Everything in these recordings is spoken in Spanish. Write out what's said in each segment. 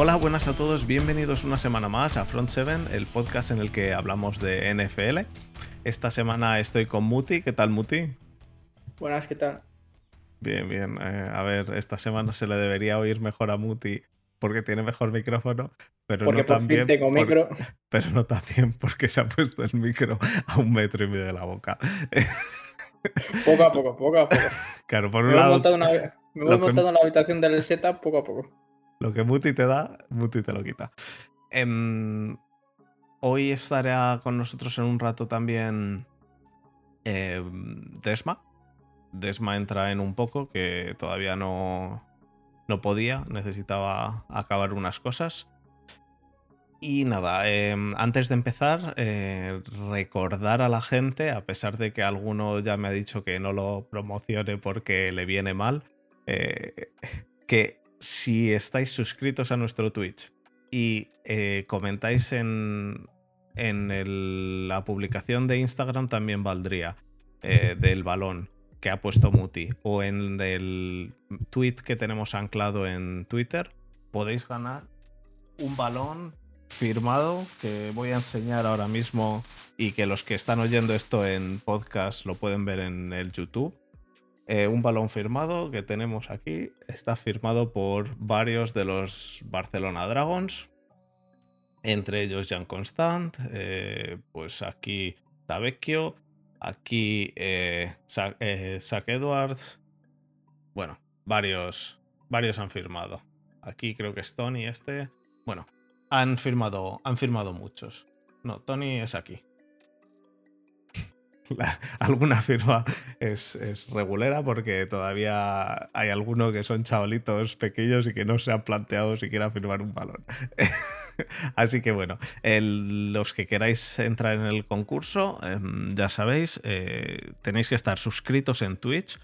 Hola, buenas a todos, bienvenidos una semana más a Front 7, el podcast en el que hablamos de NFL. Esta semana estoy con Muti, ¿qué tal Muti? Buenas, ¿qué tal? Bien, bien. Eh, a ver, esta semana se le debería oír mejor a Muti porque tiene mejor micrófono, pero Porque no por también fin tengo por- micro. pero no también porque se ha puesto el micro a un metro y medio de la boca. Poco a poco, poco a poco. Claro, por Me un voy lado, una- me voy montando en la habitación del setup poco a poco. Lo que Muti te da, Muti te lo quita. Em, hoy estará con nosotros en un rato también em, Desma. Desma entra en un poco, que todavía no, no podía, necesitaba acabar unas cosas. Y nada, em, antes de empezar, eh, recordar a la gente, a pesar de que alguno ya me ha dicho que no lo promocione porque le viene mal, eh, que si estáis suscritos a nuestro Twitch y eh, comentáis en, en la publicación de Instagram, también valdría eh, del balón que ha puesto Muti o en el tweet que tenemos anclado en Twitter, podéis ganar un balón firmado que voy a enseñar ahora mismo y que los que están oyendo esto en podcast lo pueden ver en el YouTube. Eh, un balón firmado que tenemos aquí está firmado por varios de los Barcelona Dragons, entre ellos Jean Constant, eh, pues aquí Tavecchio, aquí eh, eh, Edwards, bueno, varios, varios han firmado. Aquí creo que es Tony este, bueno, han firmado, han firmado muchos. No, Tony es aquí. Alguna firma es, es regulera porque todavía hay algunos que son chavalitos pequeños y que no se han planteado siquiera firmar un balón. Así que bueno, los que queráis entrar en el concurso, em, ya sabéis, eh, tenéis que estar suscritos en Twitch,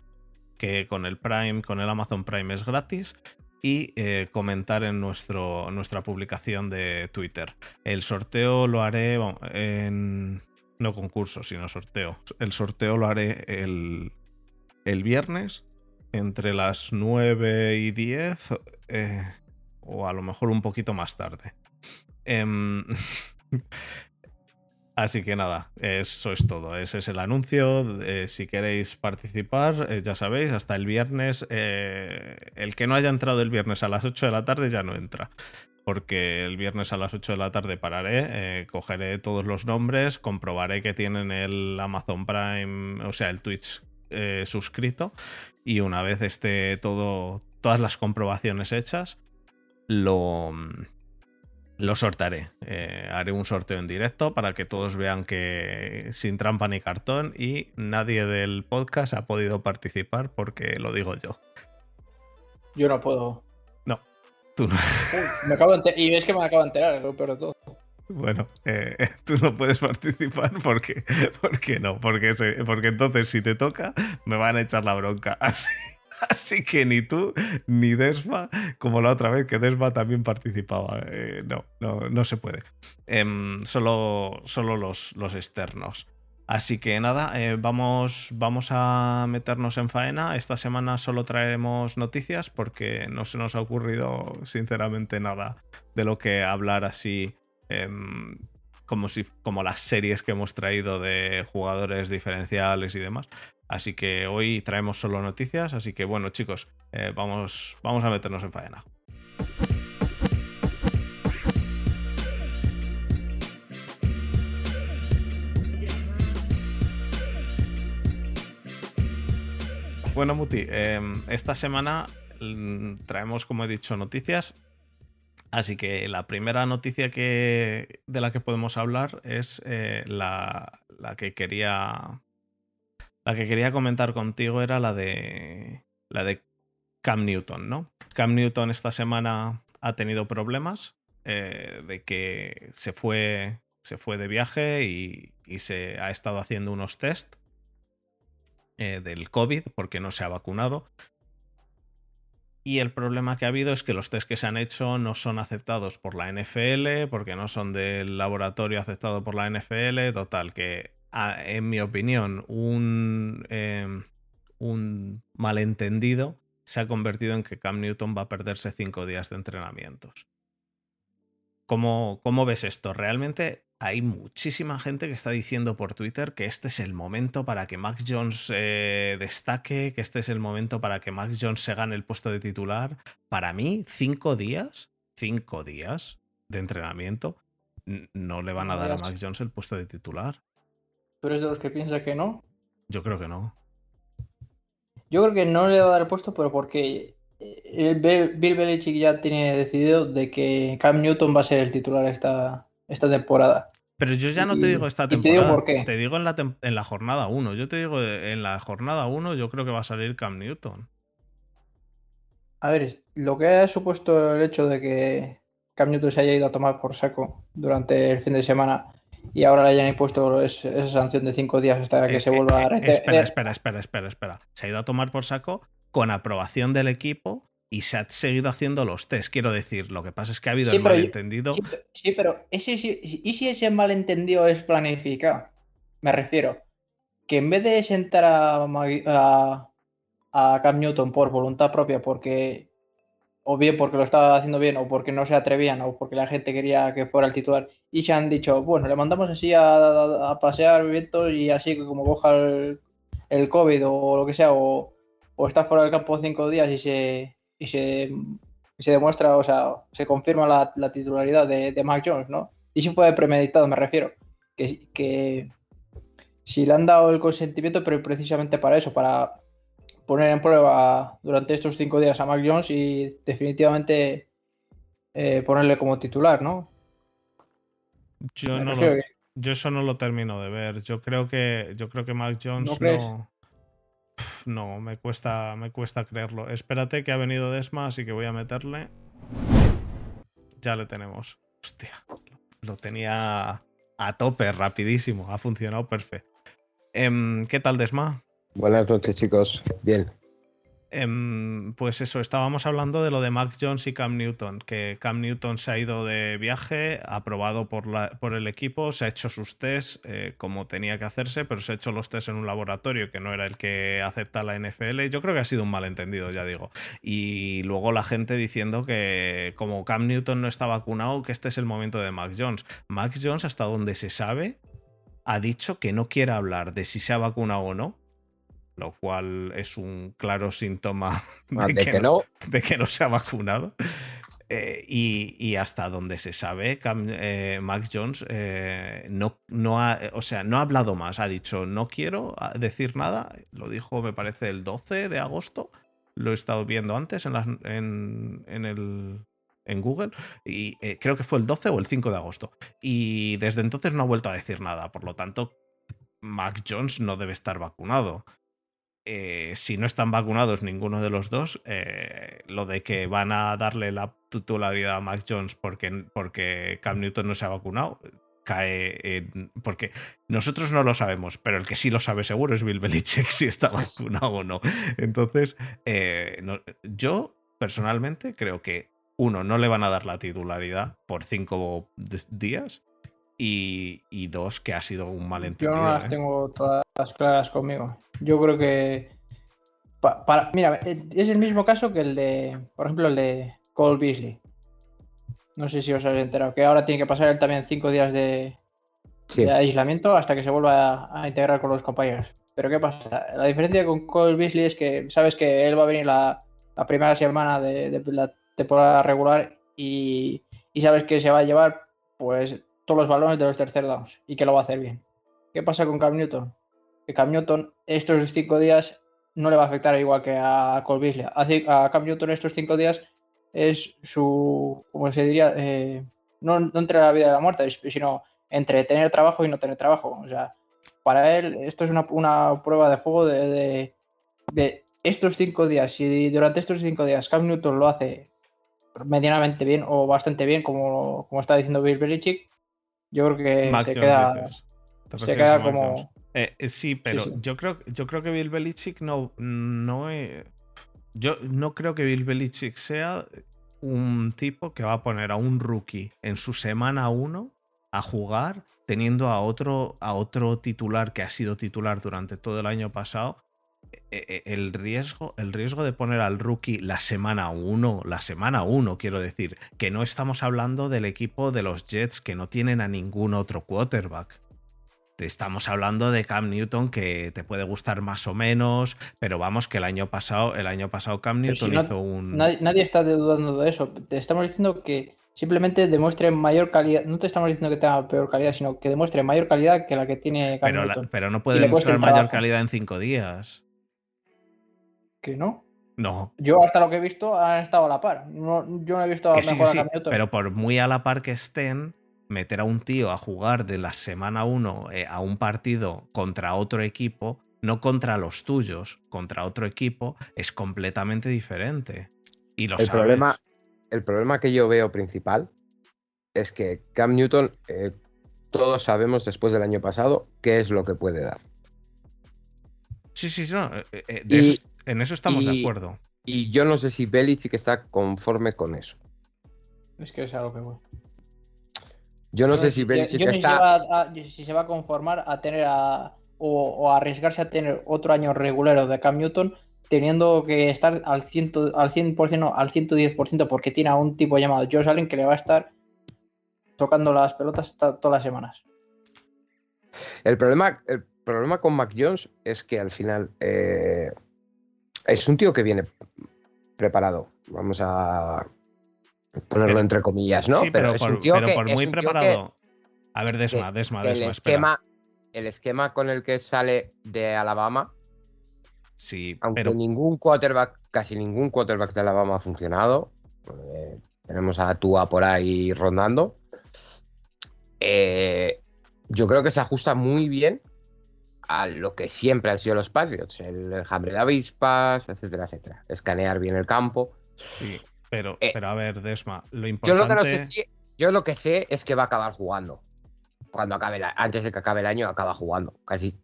que con el Prime, con el Amazon Prime es gratis. Y eh, comentar en nuestro, nuestra publicación de Twitter. El sorteo lo haré en, no concurso, sino sorteo. El sorteo lo haré el, el viernes entre las 9 y 10 eh, o a lo mejor un poquito más tarde. Em, así que nada, eso es todo. Ese es el anuncio. Eh, si queréis participar, eh, ya sabéis, hasta el viernes. el que no haya entrado el viernes a las 8 de la tarde ya no entra porque el viernes a las 8 de la tarde pararé, eh, cogeré todos los nombres, comprobaré que tienen el Amazon Prime, o sea, el Twitch eh, suscrito, y una vez esté todo, todas las comprobaciones hechas, lo, lo sortaré. Eh, haré un sorteo en directo para que todos vean que sin trampa ni cartón y nadie del podcast ha podido participar porque lo digo yo. Yo no puedo. Tú no. Uy, me acabo de enter- Y ves que me acabo de enterar, es lo peor de todo. Bueno, eh, tú no puedes participar porque, porque no, porque, se- porque entonces si te toca me van a echar la bronca. Así, así que ni tú ni Desma, como la otra vez que Desma también participaba. Eh, no, no, no se puede. Em, solo solo los, los externos. Así que nada, eh, vamos, vamos a meternos en faena. Esta semana solo traeremos noticias porque no se nos ha ocurrido sinceramente nada de lo que hablar así em, como, si, como las series que hemos traído de jugadores diferenciales y demás. Así que hoy traemos solo noticias. Así que bueno, chicos, eh, vamos, vamos a meternos en faena. Bueno, Muti, em, esta semana mm, traemos, como he dicho, noticias. Así que la primera noticia que, de la que podemos hablar es eh, la, que quería. La que quería comentar contigo era la de. La de Cam Newton, ¿no? Cam Newton esta semana ha tenido problemas. eh, de que se fue. Se fue de viaje y, y se ha estado haciendo unos test eh, del COVID porque no se ha vacunado. Y el problema que ha habido es que los test que se han hecho no son aceptados por la NFL, porque no son del laboratorio aceptado por la NFL. Total, que en mi opinión, un, eh, un malentendido se ha convertido en que Cam Newton va a perderse cinco días de entrenamientos. ¿cómo, ¿cómo ves esto? Realmente hay muchísima gente que está diciendo por Twitter que este es el momento para que Mac Jones eh, destaque, que este es el momento para que Mac Jones se gane el puesto de titular. Para mí, cinco días, cinco días de entrenamiento, no le van a dar a Mac Jones el puesto de titular. ¿Tú eres de los que piensa que no? Yo creo que no. Yo creo que no le va a dar el puesto, pero porque eh, Bill Belichick ya tiene decidido de que Cam Newton va a ser el titular esta, esta temporada. Pero yo ya no te digo esta temporada. Te digo, por qué. te digo en, la en la jornada 1. Yo te digo en la jornada 1 yo creo que va a salir Cam Newton. A ver, lo que ha supuesto el hecho de que Cam Newton se haya ido a tomar por saco durante el fin de semana y ahora le hayan impuesto esa sanción de cinco días hasta que eh, se vuelva a eh, espera, espera, espera, espera, espera. Se ha ido a tomar por saco con aprobación del equipo y se ha seguido haciendo los test. Quiero decir, lo que pasa es que ha habido el malentendido. Sí, pero ese, ¿y si ese malentendido es planificado? Me refiero. Que en vez de sentar a, a, a Cam Newton por voluntad propia, porque o bien porque lo estaba haciendo bien, o porque no se atrevían, o porque la gente quería que fuera el titular, y se han dicho, bueno, le mandamos así a, pasear vientos y así que como coja el, el, COVID o lo que sea, o, está fuera del campo cinco días y se, y se, se demuestra, o sea, se confirma la, titularidad de, de, Mac Jones, ¿no? Y si fue premeditado, me refiero. Que, que si le han dado el consentimiento, pero precisamente para eso, para poner en prueba durante estos cinco días a Mac Jones y definitivamente eh, ponerle como titular, ¿no? Yo, no lo, yo eso no lo termino de ver. Yo creo que, yo creo que Mac Jones no. No, me cuesta, me cuesta creerlo. Espérate que ha venido Desma, así que voy a meterle. Ya le tenemos. Hostia, lo tenía a tope, rapidísimo. Ha funcionado perfecto. Em, ¿Qué tal, Desma? Buenas noches, chicos. Bien. Em, pues eso, estábamos hablando de lo de Mac Jones y Cam Newton, que Cam Newton se ha ido de viaje, aprobado por, el equipo, se ha hecho sus tests eh, como tenía que hacerse, pero se ha hecho los tests en un laboratorio que no era el que acepta la NFL. Yo creo que ha sido un malentendido, ya digo. Y luego la gente diciendo que como Cam Newton no está vacunado, que este es el momento de Mac Jones. Mac Jones, hasta donde se sabe, ha dicho que no quiere hablar de si se ha vacunado o no lo cual es un claro síntoma ah, de, que, no, de que no se ha vacunado. Eh, y, hasta donde se sabe, eh, Mac Jones eh, no, no, ha, o sea, no ha hablado más. Ha dicho, no quiero decir nada. Lo dijo, me parece, el 12 de agosto. Lo he estado viendo antes en, en, en, el, en Google. Y creo que fue el 12 o el 5 de agosto. Y desde entonces no ha vuelto a decir nada. Por lo tanto, Mac Jones no debe estar vacunado. Eh, si no están vacunados ninguno de los dos, eh, lo de que van a darle la titularidad a Mac Jones porque, porque Cam Newton no se ha vacunado, cae en. Porque nosotros no lo sabemos, pero el que sí lo sabe seguro es Bill Belichick si está vacunado o no. Entonces, eh, yo personalmente creo que, uno, no le van a dar la titularidad por cinco días. Y, dos, que ha sido un malentendido. Yo no las tengo todas claras conmigo. Yo creo que. para, mira, eh, es el mismo caso que el de, por ejemplo, el de Cole Beasley. No sé si os habéis enterado, que ahora tiene que pasar él también cinco días de, aislamiento hasta que se vuelva a, integrar con los compañeros. Pero ¿qué pasa? La diferencia con Cole Beasley es que sabes que él va a venir la, primera semana de, la temporada regular y, y, sabes que se va a llevar pues todos los balones de los tercer downs y que lo va a hacer bien. ¿Qué pasa con Cam Newton? que Cam Newton estos cinco días no le va a afectar igual que a Cole Beasley. A, Cam Newton estos cinco días es su, como se diría, eh, no, entre la vida y la muerte, sino entre tener trabajo y no tener trabajo. O sea, para él esto es una, prueba de fuego de, estos cinco días. Si durante estos cinco días Cam Newton lo hace medianamente bien o bastante bien, como, como está diciendo Bill Belichick, yo creo que se queda, se queda como... Eh, eh, sí, pero Yo, creo, yo creo que Bill Belichick no, no yo no creo que Bill Belichick sea un tipo que va a poner a un rookie en su semana 1 a jugar teniendo a otro, a otro titular que ha sido titular durante todo el año pasado eh, eh, el riesgo, el riesgo de poner al rookie la semana 1, la semana 1, quiero decir, que no estamos hablando del equipo de los Jets que no tienen a ningún otro quarterback. Estamos hablando de Cam Newton que te puede gustar más o menos, pero vamos que el año pasado, el año pasado Cam Newton hizo un. Nadie, está dudando de eso. Te estamos diciendo que simplemente demuestre mayor calidad. No te estamos diciendo que tenga peor calidad, sino que demuestre mayor calidad que la que tiene Cam pero, Newton. pero no puede demostrar mayor calidad en cinco días que no. No. Yo hasta lo que he visto han estado a la par. No, yo no he visto a mejor Pero por muy a la par que estén, meter a un tío a jugar de la semana 1 eh, a un partido contra otro equipo, no contra los tuyos, contra otro equipo, es completamente diferente. Y lo el Problema, el problema que yo veo principal es que Cam Newton, eh, todos sabemos después del año pasado qué es lo que puede dar. Sí, sí, no. Eh, en eso estamos de acuerdo. Y yo no sé si Belichick está conforme con eso. Es que es algo que voy. Yo no sé si, Belichick está. Si se, va a, conformar a tener a. O, arriesgarse a tener otro año regulero de Cam Newton, teniendo que estar al, ciento, al 100%, al 110%, porque tiene a un tipo llamado Josh Allen que le va a estar tocando las pelotas todas las semanas. El problema, el problema con Mac Jones es que al final eh, es un tío que viene preparado. Vamos a ponerlo entre comillas, ¿no? Sí, pero, por, muy preparado. a ver, Desma, Desma, Desma, el esquema, el esquema con el que sale de Alabama. Sí, aunque ningún quarterback, casi ningún quarterback de Alabama ha funcionado. Eh, tenemos a Tua por ahí rondando. Eh, yo creo que se ajusta muy bien a lo que siempre han sido los Patriots, el enjambre de avispas, etcétera, etcétera. Escanear bien el campo. Sí, pero, eh, pero a ver, Desma, lo importante... Yo lo, que sé, yo lo que sé es que va a acabar jugando. Cuando acabe antes de que acabe el año, acaba jugando. Casi,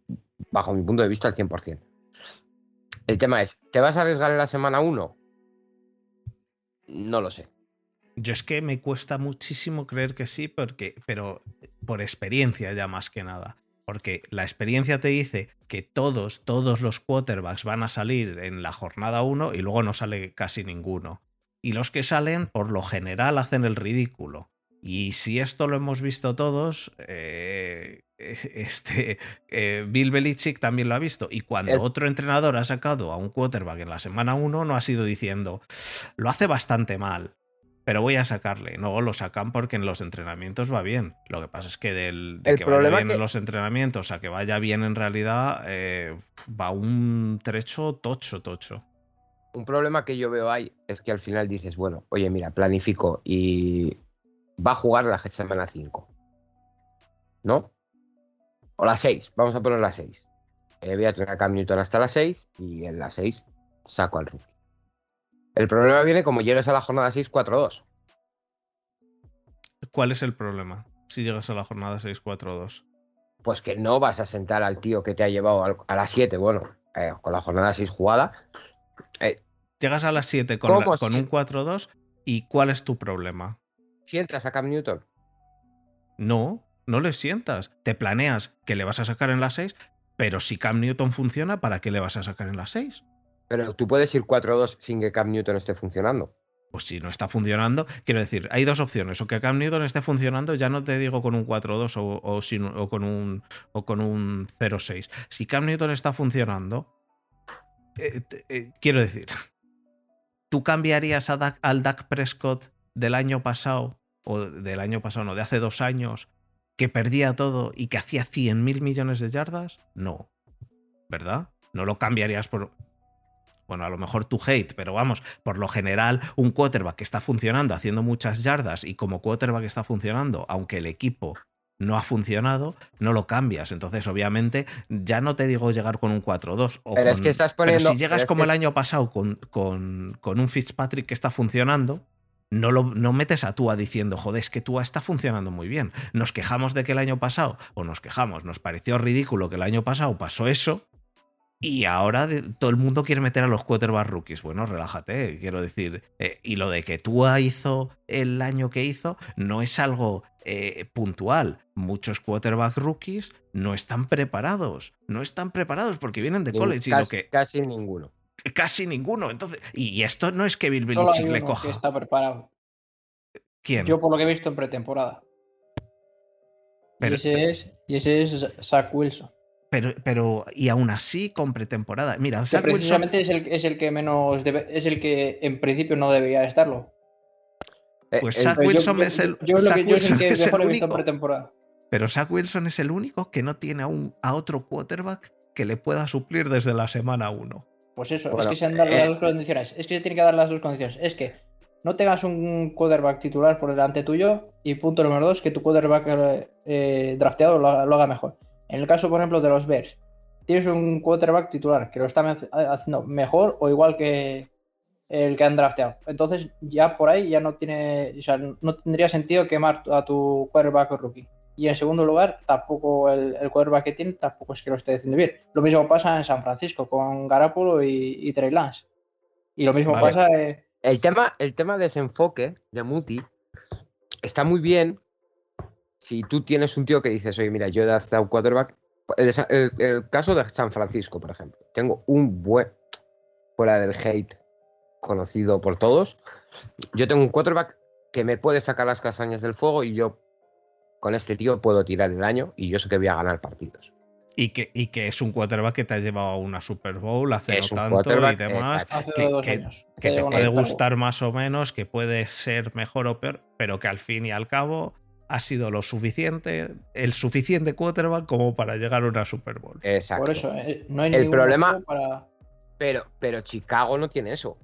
bajo mi punto de vista, al 100%. El tema es, ¿te vas a arriesgar en la semana 1? No lo sé. Yo es que me cuesta muchísimo creer que sí, porque, pero por experiencia ya más que nada. Porque la experiencia te dice que todos, todos los quarterbacks van a salir en la jornada 1 y luego no sale casi ninguno. Y los que salen, por lo general, hacen el ridículo. Y si esto lo hemos visto todos, eh, este, eh, Bill Belichick también lo ha visto. Y cuando otro entrenador ha sacado a un quarterback en la semana 1, no ha sido diciendo, lo hace bastante mal pero voy a sacarle. No, lo sacan porque en los entrenamientos va bien. Lo que pasa es que del, de que vaya bien en los entrenamientos a que vaya bien en realidad, eh, va un trecho tocho, tocho. Un problema que yo veo ahí es que al final dices, bueno, oye, mira, planifico y va a jugar la semana 5. ¿No? O la 6, vamos a poner la 6. Eh, voy a tener a Cam Newton hasta la 6 y en la 6 saco al rookie. El problema viene como llegues a la jornada 6-4-2. ¿Cuál es el problema si llegas a la jornada 6-4-2? Pues que no vas a sentar al tío que te ha llevado a las 7, bueno, eh, con la jornada 6 jugada. Eh, llegas a las 7 con, un 4-2 y ¿cuál es tu problema? ¿Sientas a Cam Newton? No, no le sientas. Te planeas que le vas a sacar en la 6, pero si Cam Newton funciona, ¿para qué le vas a sacar en la 6? Pero tú puedes ir 4-2 sin que Cam Newton esté funcionando. Pues si no está funcionando, quiero decir, hay dos opciones. O que Cam Newton esté funcionando, ya no te digo con un 4-2 o, con un, o con un 0-6. Si Cam Newton está funcionando, eh, eh, quiero decir, ¿tú cambiarías al Dak Prescott del año pasado, o del año pasado, no, de hace dos años, que perdía todo y que hacía 100 mil millones de yardas? No. ¿Verdad? No lo cambiarías por bueno, a lo mejor tu hate, pero vamos, por lo general, un quarterback que está funcionando, haciendo muchas yardas y como quarterback está funcionando, aunque el equipo no ha funcionado, no lo cambias. Entonces, obviamente, ya no te digo llegar con un 4-2. Pero es que estás poniendo. Pero si llegas como el año pasado con, con, un Fitzpatrick que está funcionando, no, lo, no metes a Tua diciendo, joder, es que Tua está funcionando muy bien. Nos quejamos de que el año pasado, o nos quejamos, nos pareció ridículo que el año pasado pasó eso, Y ahora de- todo el mundo quiere meter a los quarterback rookies. Bueno, relájate, quiero decir. eh, y lo de que Tua hizo el año que hizo no es algo eh, puntual. Muchos quarterback rookies no están preparados. No están preparados porque vienen de Ni- college y lo casi, que casi ninguno. casi ninguno. Entonces, y esto no es que Bill Belichick le coja. que está preparado. ¿Quién? Yo por lo que he visto en pretemporada. Pero- y, ese es, y ese es Zach Wilson. Pero, pero, y aún así con pretemporada. Mira, Zach Wilson, precisamente es el, es el que menos debe- es el que en principio no debería estarlo. Eh, Pues Zach yo- Wilson yo, es el- yo lo Zach que yo es el Wilson que es el mejor único. pretemporada. pero Zach Wilson es el único que no tiene aún a otro quarterback que le pueda suplir desde la semana 1. Pues eso, es que se han dado eh, las dos condiciones. Es que se tiene que dar las dos condiciones. Es que no tengas un quarterback titular por delante tuyo y punto número dos, que tu quarterback eh, eh, drafteado lo lo haga mejor. En el caso, por ejemplo, de los Bears, tienes un quarterback titular que lo está haciendo mejor o igual que el que han drafteado. Entonces ya por ahí ya no tiene, o sea, no tendría sentido quemar a tu quarterback rookie. Y en segundo lugar, tampoco el, el quarterback que tiene tampoco es que lo esté haciendo bien. Lo mismo pasa en San Francisco con Garapolo y, y Trey Lance. Y lo mismo Vale. pasa. eh, El tema, el tema de desenfoque de Muti está muy bien si tú tienes un tío que dices, oye, mira, yo he dado un quarterback. El, el- el caso de San Francisco, por ejemplo. Tengo un buen, fuera del hate conocido por todos, yo tengo un quarterback que me puede sacar las castañas del fuego y yo con este tío puedo tirar el año y yo sé que voy a ganar partidos. Y que, y que es un quarterback que te ha llevado a una Super Bowl hace Es no tanto y demás. que- dos que- años. Que te puede gustar más o menos, que puede ser mejor o peor, pero que al fin y al cabo ha sido lo suficiente, el suficiente quarterback como para llegar a una Super Bowl. Exacto. Por eso, eh, no hay El ningún problema- para. Pero, pero Chicago no tiene eso.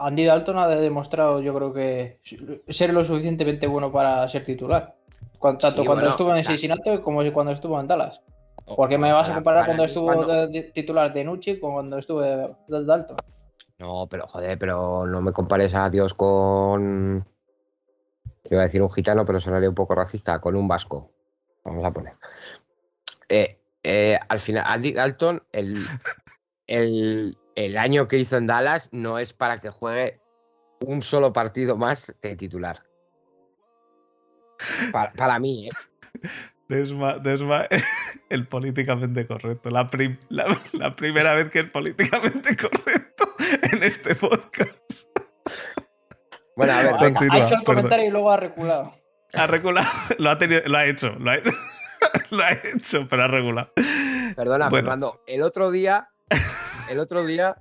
Andy Dalton ha demostrado, yo creo que ser lo suficientemente bueno para ser titular. Tanto Sí, cuando bueno, estuvo en Cincinnati como cuando estuvo en Dallas. Porque me vas a Para- comparar para cuando estuvo cuando- de- de- titular de Nucci con cuando estuvo de, de Dalton. No, pero joder, pero no me compares a Dios con. Iba a decir un gitano, pero sonaría un poco racista, con un vasco. Vamos a poner. Eh, eh, al final, Andy Dalton, el, año que hizo en Dallas no es para que juegue un solo partido más de titular. Pa- para mí, ¿eh? Desma, Desma, el políticamente correcto. La primera vez que es políticamente correcto en este podcast. Bueno, a ver, venga. Continúa, ha hecho el perdón. comentario y luego ha reculado. Ha regulado, lo ha, tenido, lo ha hecho, lo ha, lo ha hecho, pero ha regulado. Perdona, Bueno. Fernando. El otro día, el otro día,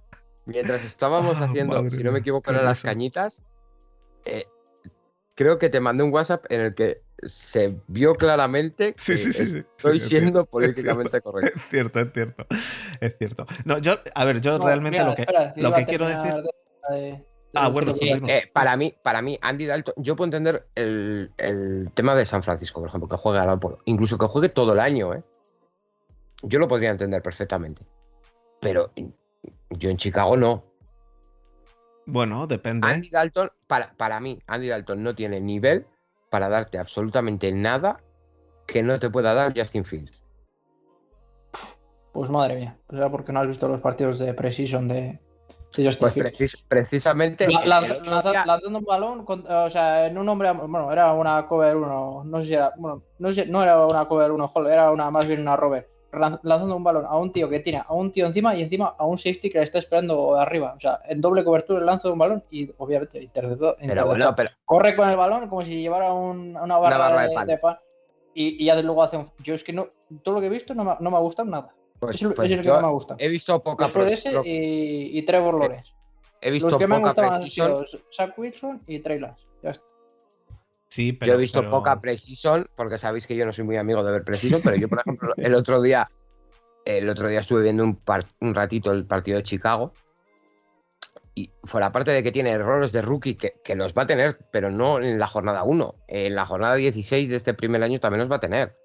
mientras estábamos Ah, haciendo, si no me equivoco, eran las cañitas, eh, creo que te mandé un WhatsApp en el que se vio claramente que Sí, sí, sí. sí. estoy Sí, es siendo cierto, políticamente correcto. Es cierto, es cierto. Es cierto. No, yo, a ver, yo No, realmente mira, lo que, espera, lo que quiero decir. terminar de- de- Ah, bueno, Sí, continúa. eh, para mí, para mí, Andy Dalton, yo puedo entender el, el tema de San Francisco, por ejemplo, que juegue al Apolo, incluso que juegue todo el año, ¿eh? Yo lo podría entender perfectamente. Pero yo en Chicago no. Bueno, depende. Andy Dalton, para, para mí, Andy Dalton no tiene nivel para darte absolutamente nada que no te pueda dar Justin Fields. Pues madre mía. O sea, porque no has visto los partidos de Precision de, Pues precis- precisamente. La- la- lanzando un balón, con- o sea, en un hombre, bueno, era una cover 1, no sé si era, bueno, no, sé- no era una cover 1, joder, era una, más bien una rover, Lan- lanzando un balón a un tío que tiene a un tío encima y encima a un safety que le está esperando de arriba, o sea, en doble cobertura lanza un balón y obviamente interceptó, Pero interceptó. bueno, pero corre con el balón como si llevara un- una barra, barra de de, pan. de pan y, luego hace un, yo es que no, todo lo que he visto no me, no me ha gustado nada, pues, es, el- pues es el que yo no me ha gustado. he visto poca Después de ese pro- y, y Trevor Lawrence. he visto Los que me han poca gustado han precision. sido Zach Wilson y Trey Lance. Ya está. Sí, pero. yo he visto pero- poca Precision, porque sabéis que yo no soy muy amigo de ver Precision, pero yo, por ejemplo, el otro día, el otro día estuve viendo un, un ratito el partido de Chicago. Y fuera parte de que tiene errores de rookie, que, que los va a tener, pero no en la jornada 1. En la jornada 16 de este primer año también los va a tener.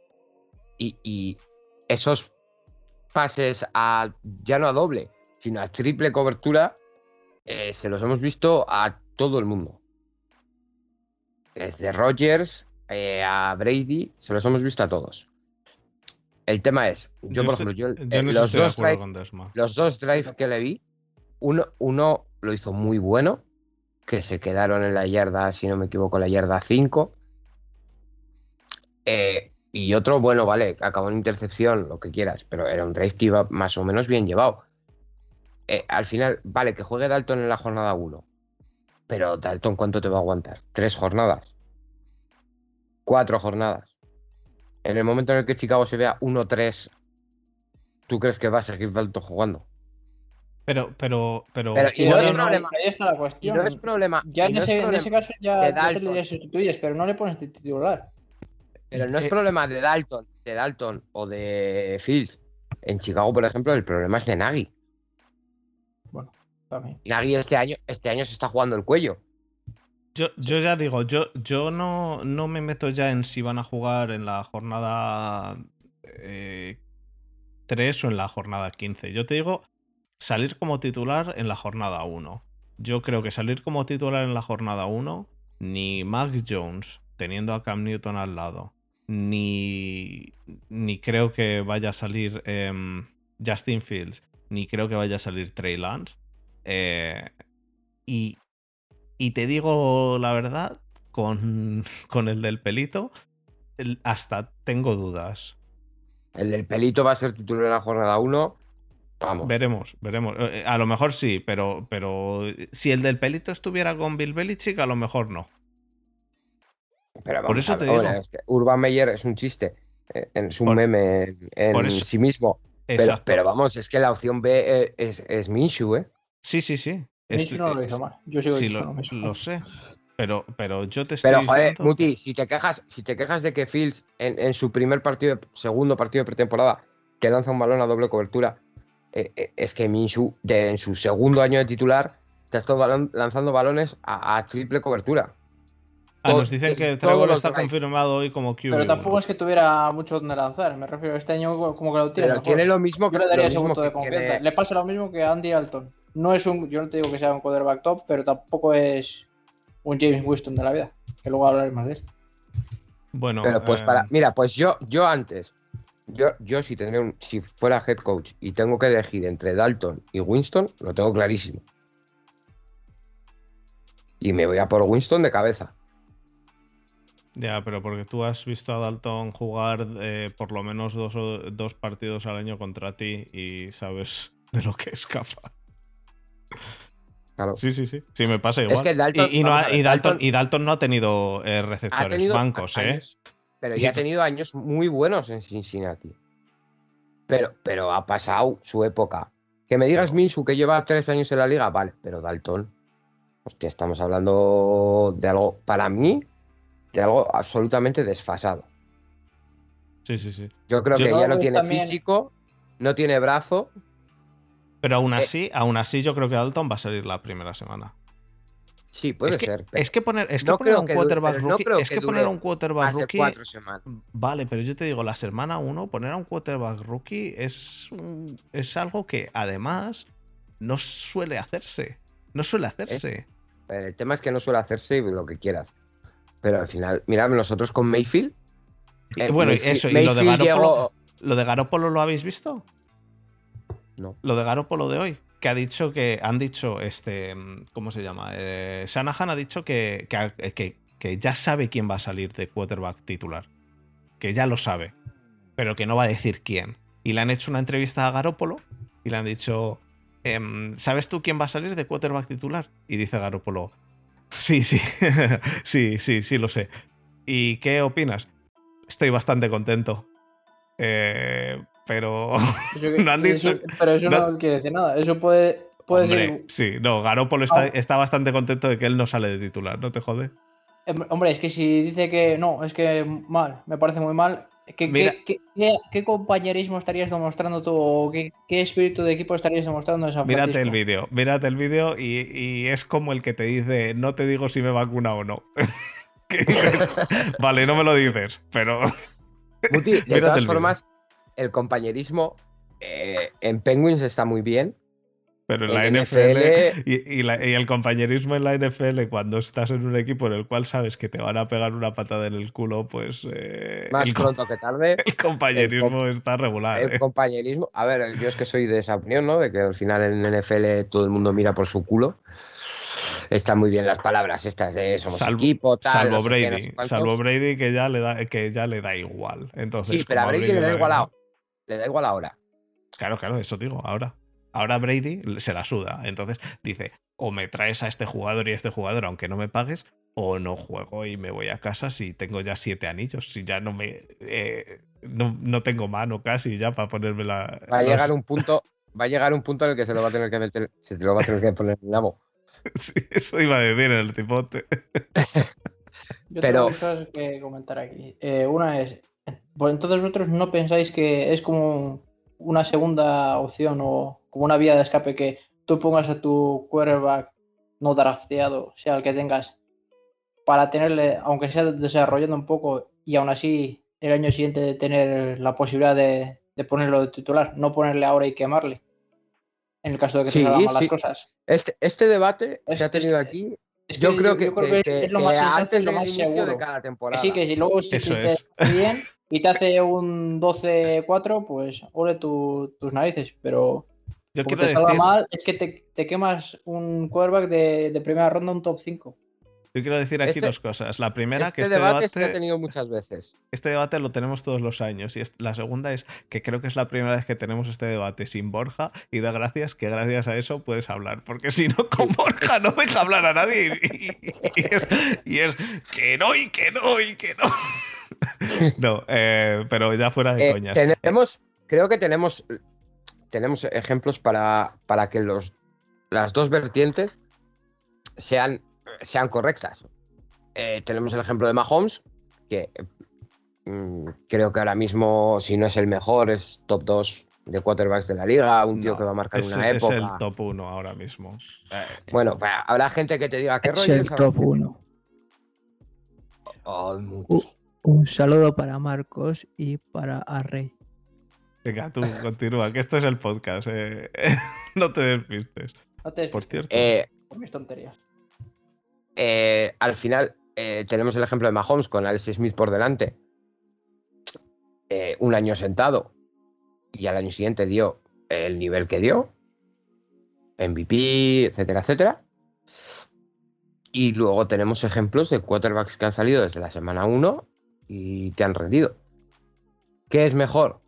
Y, y esos pases a ya no a doble, sino a triple cobertura, eh, se los hemos visto a todo el mundo. Desde Rogers eh, a Brady, se los hemos visto a todos. El tema es, yo, por ejemplo, yo, yo eh, no los, dos drive, con Desma. los dos drive que le vi, uno, uno lo hizo muy bueno, que se quedaron en la yarda, si no me equivoco, la yarda 5. Eh, y otro, bueno, vale, acabó en intercepción, lo que quieras, pero era un drive que iba más o menos bien llevado. Eh, al final, vale, que juegue Dalton en la jornada 1. Pero Dalton, ¿cuánto te va a aguantar? ¿Tres jornadas? ¿Cuatro jornadas? En el momento en el que Chicago se vea 1-3, ¿tú crees que va a seguir Dalton jugando? Pero, pero, pero. Pero, y no es problema. ahí está la Y cuestión. no es problema. ya y en no es ese, en problema- ese caso ya, ya te Dalton. le sustituyes, pero no le pones de titular. Pero no es Eh, problema de Dalton, de Dalton o de Fields. En Chicago, por ejemplo, el problema es de Nagy. También. Nagy este año, este año se está jugando el cuello. Yo, yo ya digo, yo, yo no, no me meto ya en si van a jugar en la jornada eh, 3 o en la jornada 15. Yo te digo salir como titular en la jornada 1. Yo creo que salir como titular en la jornada 1, ni Mac Jones teniendo a Cam Newton al lado, ni, ni creo que vaya a salir em, Justin Fields, ni creo que vaya a salir Trey Lance. Eh, y, y te digo la verdad, con, con el del pelito, el- hasta tengo dudas. El del pelito va a ser titular en la jornada 1. Vamos. Veremos, veremos. Eh, A lo mejor sí, pero, pero si el del pelito estuviera con Bill Belichick, a lo mejor no. Pero por vamos eso a te digo. es que Urban Meyer es un chiste. eh, Es un Por- meme en, en por eso- sí mismo. Pero, Exacto. pero vamos, es que la opción B eh, es, es Minshew, ¿eh? sí, sí, sí. Minshew Es- no lo es- hizo mal. Yo sigo sí, diciendo lo, lo sé. Pero, pero yo te estoy Pero joder, diciendo- Muti, si te quejas, si te quejas de que Fields en, en su primer partido, segundo partido de pretemporada, te lanza un balón a doble cobertura, eh, eh, es que Minshew de, en su segundo año de titular te ha estado lanzando balones a, a triple cobertura. Ah, nos dicen en que Trevor está confirmado hoy como QB. Pero tampoco es que tuviera mucho donde lanzar. Me refiero, este año como que lo tiene. Pero mejor. tiene lo mismo que Yo le daría ese voto de confianza. tiene- Le pasa lo mismo que a Andy Alton. No es un, yo no te digo que sea un quarterback top, pero tampoco es un James Winston de la vida. Que luego hablaré más de él. Bueno, Pero pues eh, para. Mira, pues yo, yo antes. Yo, yo si tendría un, si fuera head coach y tengo que elegir entre Dalton y Winston, lo tengo clarísimo. Y me voy a por Winston de cabeza. Ya, pero porque tú has visto a Dalton jugar eh, por lo menos dos, o- dos partidos al año contra ti y sabes de lo que es capaz. Claro. Sí, sí, sí. Sí, me pasa igual. que Dalton- y, y no vamos ha, a ver, y Dalton, Dalton- y Dalton no ha tenido eh, Ha receptores tenido bancos, ¿eh? pero ya ha tenido años muy buenos en Cincinnati. Pero, pero ha pasado su época. Que me digas Minshew que lleva tres años en la liga, vale, pero Dalton. Hostia, estamos hablando de algo, para mí, de algo absolutamente desfasado. Sí, sí, sí. Yo creo Yo- que ya no tiene también- físico, no tiene brazo. Pero aún Eh. así, aún así yo creo que Dalton va a salir la primera semana. Sí, puede es, que, ser. pero es que poner, es que no poner un que quarterback no rookie. creo es que que poner un quarterback rookie. cuatro semanas. Vale, pero yo te digo, la semana 1, poner a un quarterback rookie es, un- es algo que además no suele hacerse. No suele hacerse. El tema es que no suele hacerse lo que quieras. Pero al final, mirad, nosotros con Mayfield. Eh, bueno, Mayfield- eso, y lo de Garoppolo, llegó- ¿Lo de Garópolo lo habéis visto? No. Lo de Garópolo de hoy. Que ha dicho que. Han dicho, este. ¿Cómo se llama? Eh, Shanahan ha dicho que, que, que- que ya sabe quién va a salir de quarterback titular. Que ya lo sabe. Pero que no va a decir quién. Y le han hecho una entrevista a Garópolo y le han dicho. em, ¿Sabes tú quién va a salir de quarterback titular? Y dice Garópolo. Sí, sí. sí, sí, sí, lo sé. ¿Y qué opinas? Estoy bastante contento. Eh, pero. Que- No han dicho- eso- pero eso no- no, quiere decir nada. Eso puede, puede Hombre, decir. sí, no, Garópolo está, Ah. está bastante contento de que él no sale de titular, ¿no te jode? Em, Hombre, es que si dice que no, es que mal, me parece muy mal. ¿Qué, Mira- qué, qué- qué- qué compañerismo estarías demostrando tú o qué, qué espíritu de equipo estarías demostrando en San Mírate el vídeo, mírate el vídeo y, y es como el que te dice, no te digo si me vacuna o no. Vale, no me lo dices, pero Muti, de el todas vídeo. formas, el compañerismo eh, en Penguins está muy bien. Pero en la NFL, NFL y, y la- y el compañerismo en la NFL, cuando estás en un equipo en el cual sabes que te van a pegar una patada en el culo, pues eh, Más el, pronto que tarde. el compañerismo está regular. El eh. compañerismo. A ver, yo es que soy de esa opinión, ¿no? De que al final en NFL todo el mundo mira por su culo. Están muy bien las palabras estas de somos Salvo- equipo, tal. salvo no sé qué, no Brady, sé salvo Brady que ya le da que ya le da igual. Entonces, Sí, pero a como Brady le da igual a- gana- Le da igual ahora. Claro, claro, eso digo, ahora. Ahora Brady se la suda. Entonces dice, o me traes a este jugador y a este jugador aunque no me pagues, o no juego y me voy a casa si tengo ya siete anillos, si ya no me... eh, no, no tengo mano casi ya para ponerme la... Va a los- llegar un punto. Va a llegar un punto en el que se lo va a tener que meter, se te lo va a tener que poner en el nabo. Sí, eso iba a decir en el tipote. Yo Pero- tengo cosas que comentar aquí. Eh, una es, pues entonces vosotros no pensáis que es como una segunda opción o como una vía de escape que tú pongas a tu quarterback no drafteado, sea el que tengas, para tenerle, aunque sea desarrollando un poco y aún así el año siguiente tener la posibilidad de, de ponerlo de titular, no ponerle ahora y quemarle. En el caso de que Sí, te salgan mal las sí. cosas. Este, este debate Es- se ha tenido es- aquí. Es Yo creo que, yo creo que- que es lo más sensato antes y lo más inicio seguro. de cada Que temporada. sí, que si luego si Eso te es. bien y te hace un 12-4, pues ole tu- tus narices. Pero Yo como te salga mal, es que te, te quemas un quarterback de, de primera ronda, un top 5. yo quiero decir aquí Este- dos cosas. La primera, este que este debate, debate, se ha tenido muchas veces. este debate lo tenemos todos los años. Y es- la segunda es que creo que es la primera vez que tenemos este debate sin Borja. Y da gracias que gracias a eso puedes hablar. Porque si no, con Borja no deja hablar a nadie. Y, y- y es, y es que no, y que no, y que no. No, eh, pero ya fuera de Eh, coñas. tenemos, creo que tenemos, tenemos ejemplos para, para que los, las dos vertientes sean, sean correctas. Eh, tenemos el ejemplo de Mahomes, que mm, creo que ahora mismo, si no es el mejor, es top 2 de quarterbacks de la liga, un tío No, que va a marcar es, una es época. el top 1 ahora mismo. Eh, Bueno, pues, habrá gente que te diga que Es rollo. el top 1. Oh. Un saludo para Marcos y para Arrey. venga, tú continúa, que esto es el podcast. eh. no te despistes. No te Por cierto. Eh, por mis tonterías. eh, al final eh, tenemos el ejemplo de Mahomes con Alex Smith por delante. Eh, un año sentado y al año siguiente dio el nivel que dio. MVP, etcétera, etcétera. Y luego tenemos ejemplos de quarterbacks que han salido desde la semana 1 y te han rendido. ¿Qué es mejor?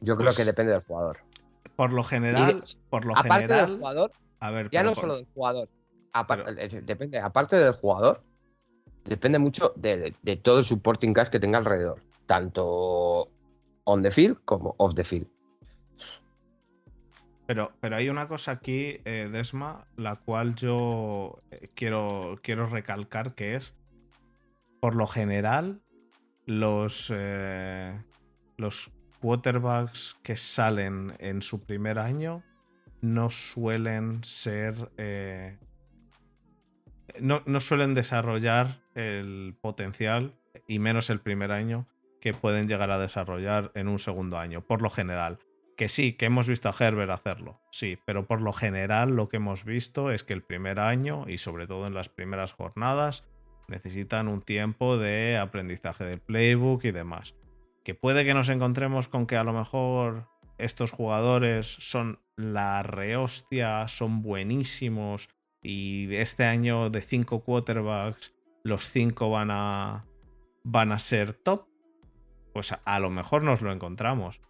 Yo creo Pues, que depende del jugador. por lo general, de- por lo aparte del general. jugador, A ver, ya no por- solo del jugador. apar- Pero- eh, depende, aparte del jugador, depende mucho de, de todo el supporting cast que tenga alrededor. Tanto on the field como off the field. Pero, pero hay una cosa aquí, eh, Desma, la cual yo eh, quiero, quiero recalcar, que es, por lo general, los, eh, los quarterbacks que salen en su primer año no suelen ser... eh, no, no suelen desarrollar el potencial, y menos el primer año, que pueden llegar a desarrollar en un segundo año, por lo general. Que sí, que hemos visto a Herbert hacerlo, sí, pero por lo general lo que hemos visto es que el primer año y sobre todo en las primeras jornadas necesitan un tiempo de aprendizaje del playbook y demás. Que puede que nos encontremos con que a lo mejor estos jugadores son la rehostia, son buenísimos y este año de cinco quarterbacks los cinco van a van a ser top. Pues a, a lo mejor nos lo encontramos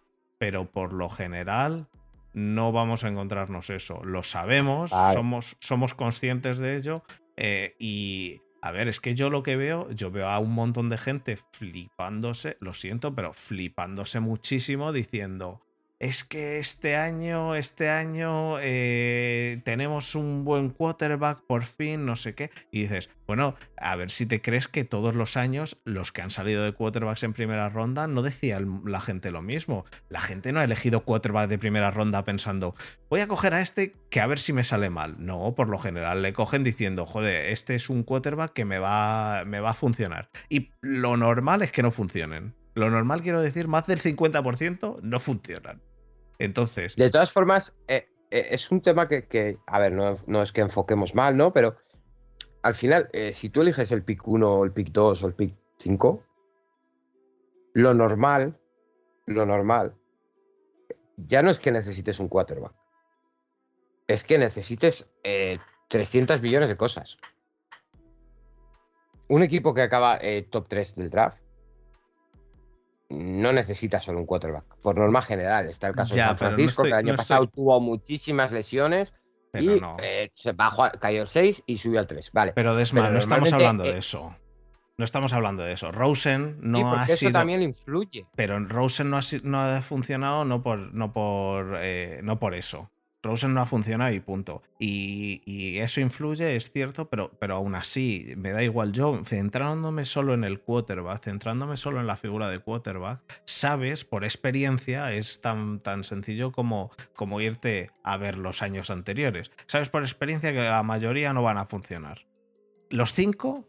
pero por lo general no vamos a encontrarnos eso. Lo sabemos, somos, somos conscientes de ello. eh, y a ver, es que yo lo que veo, yo veo a un montón de gente flipándose, lo siento, pero flipándose muchísimo diciendo. Es que este año, este año eh, tenemos un buen quarterback, por fin, no sé qué. Y dices, bueno, a ver si te crees que todos los años los que han salido de quarterbacks en primera ronda no decía la gente lo mismo. La gente no ha elegido quarterback de primera ronda pensando, voy a coger a este que a ver si me sale mal. No, por lo general le cogen diciendo, joder, este es un quarterback que me va, me va a funcionar. Y lo normal es que no funcionen. Lo normal, quiero decir, más del 50% no funcionan. Entonces, De todas formas, eh, eh, es un tema que, a ver, no, es que enfoquemos mal, ¿no? Pero al final, eh, si tú eliges el pick 1 o el pick 2 o el pick 5, lo normal, lo normal, ya no es que necesites un quarterback. Es que necesites eh, 300 millones de cosas. Un equipo que acaba top 3 del draft no necesita solo un quarterback. Por norma general, está el caso Ya, de San no Francisco, estoy- que el año no pasado estoy- tuvo muchísimas lesiones pero y no. eh, se bajó, cayó al 6 y subió al 3. Vale. Pero Desma, pero no estamos hablando de eh, eso. No estamos hablando de eso. Rosen no Sí, ha porque eso sido. también influye. Pero Rosen no ha, no ha funcionado no por, no por, eh, no por eso. Rosen no ha funcionado y punto. Y, eso influye, es cierto, pero, pero aún así me da igual. Yo, centrándome solo en el quarterback, centrándome solo en la figura de quarterback, sabes, por experiencia, es tan, tan sencillo como, como irte a ver los años anteriores. Sabes por experiencia que la mayoría no van a funcionar. Los cinco,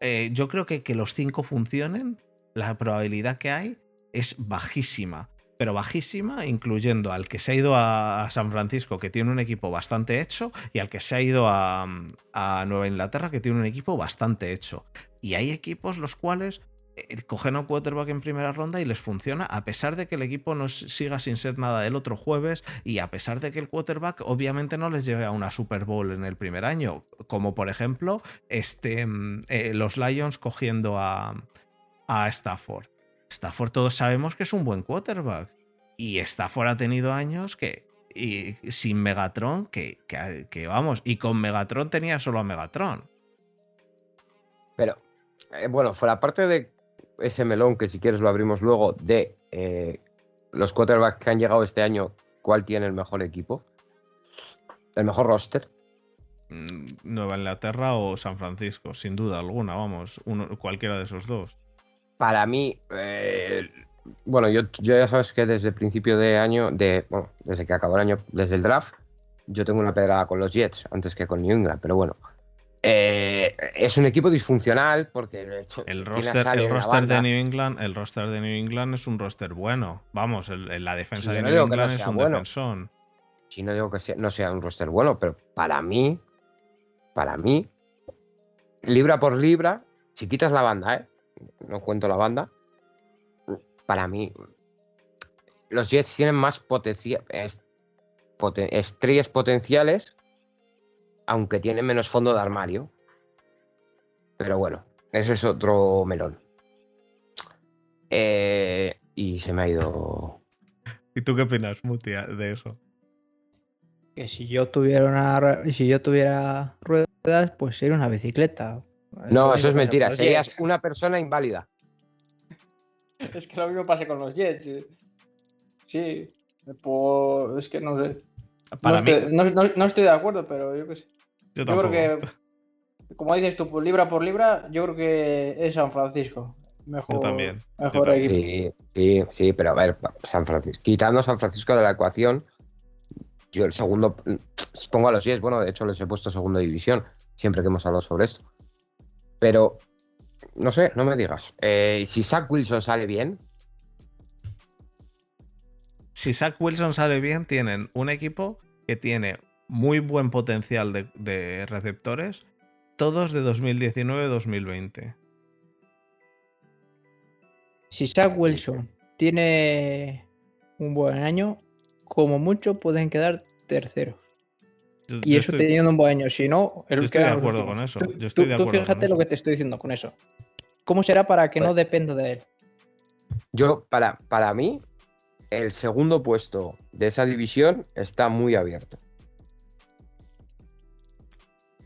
eh, yo creo que que los cinco funcionen, la probabilidad que hay es bajísima. Pero bajísima, incluyendo al que se ha ido a San Francisco, que tiene un equipo bastante hecho, y al que se ha ido a, Nueva Inglaterra, que tiene un equipo bastante hecho. Y hay equipos los cuales eh, cogen a un quarterback en primera ronda y les funciona, a pesar de que el equipo no siga sin ser nada el otro jueves, y a pesar de que el quarterback obviamente no les lleve a una Super Bowl en el primer año, como por ejemplo este, mm, eh, los Lions cogiendo a, a Stafford. Stafford todos sabemos que es un buen quarterback. Y Stafford ha tenido años que. Y sin Megatron, que, que, que vamos. Y con Megatron tenía solo a Megatron. Pero, eh, bueno, fuera parte de ese melón, que si quieres lo abrimos luego, de eh, los quarterbacks que han llegado este año, ¿cuál tiene el mejor equipo? El mejor roster. Mm, Nueva Inglaterra o San Francisco, sin duda alguna, vamos. Uno, cualquiera de esos dos. Para mí, eh, bueno, yo, yo ya sabes que desde el principio de año, de, bueno, desde que acabó el año, desde el draft, yo tengo una pedrada con los Jets antes que con New England, pero bueno. Eh, es un equipo disfuncional porque de hecho, El roster, el roster de. New England, el roster de New England es un roster bueno. Vamos, el- el- la defensa de no New no England es un bueno. defensón. si no digo que sea- no sea un roster bueno, pero para mí, para mí, libra por libra, si quitas la banda, ¿eh? No cuento la banda, para mí, los Jets tienen más potencia, es- poten- estrellas potenciales, aunque tienen menos fondo de armario. Pero bueno, ese es otro melón. Eh, y se me ha ido. ¿Y tú qué opinas, Mutia, de eso? Que si yo tuviera una si yo tuviera ruedas, pues sería una bicicleta. No, eso es mentira. Serías Jets. una persona inválida. Es que lo mismo pasa con los Jets. Sí, pues, es que no sé. Para no, mí, estoy, no, no- no estoy de acuerdo, pero yo qué sé. yo Yo creo que, como dices tú, por libra por libra, yo creo que es San Francisco. Mejor, Yo también. Mejor Yo también. equipo. Sí, sí, sí, pero a ver, San Francisco, quitando San Francisco de la ecuación, yo el segundo, mm, pongo a los 10, bueno, de hecho les he puesto segunda división, siempre que hemos hablado sobre esto. Pero, no sé, no me digas. Eh, si Zach Wilson sale bien, si Zach Wilson sale bien, tienen un equipo que tiene muy buen potencial de, de receptores, todos de 2019-2020. Si Zach Wilson tiene un buen año, como mucho pueden quedar terceros. Yo- Y yo eso estoy- teniendo un buen año. Si no, el Yo estoy de acuerdo con eso, Tú- yo estoy tú- de tú acuerdo con fíjate lo que te estoy diciendo con eso. ¿Cómo será para que no Pues- dependa de él? yo, para, para mí, el segundo puesto de esa división está muy abierto.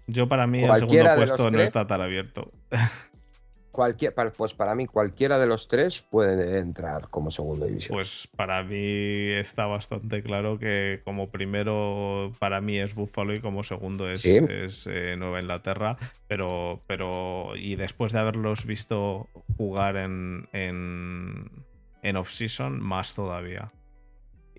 Yo para mí el Cualquiera segundo de los puesto no tres. está tan abierto. Cualquier, pues para mí, cualquiera de los tres puede entrar como segunda división. Pues para mí está bastante claro que como primero para mí es Buffalo y como segundo es, Sí. es, eh, Nueva Inglaterra, pero, pero y después de haberlos visto jugar en, en, en off-season, más todavía.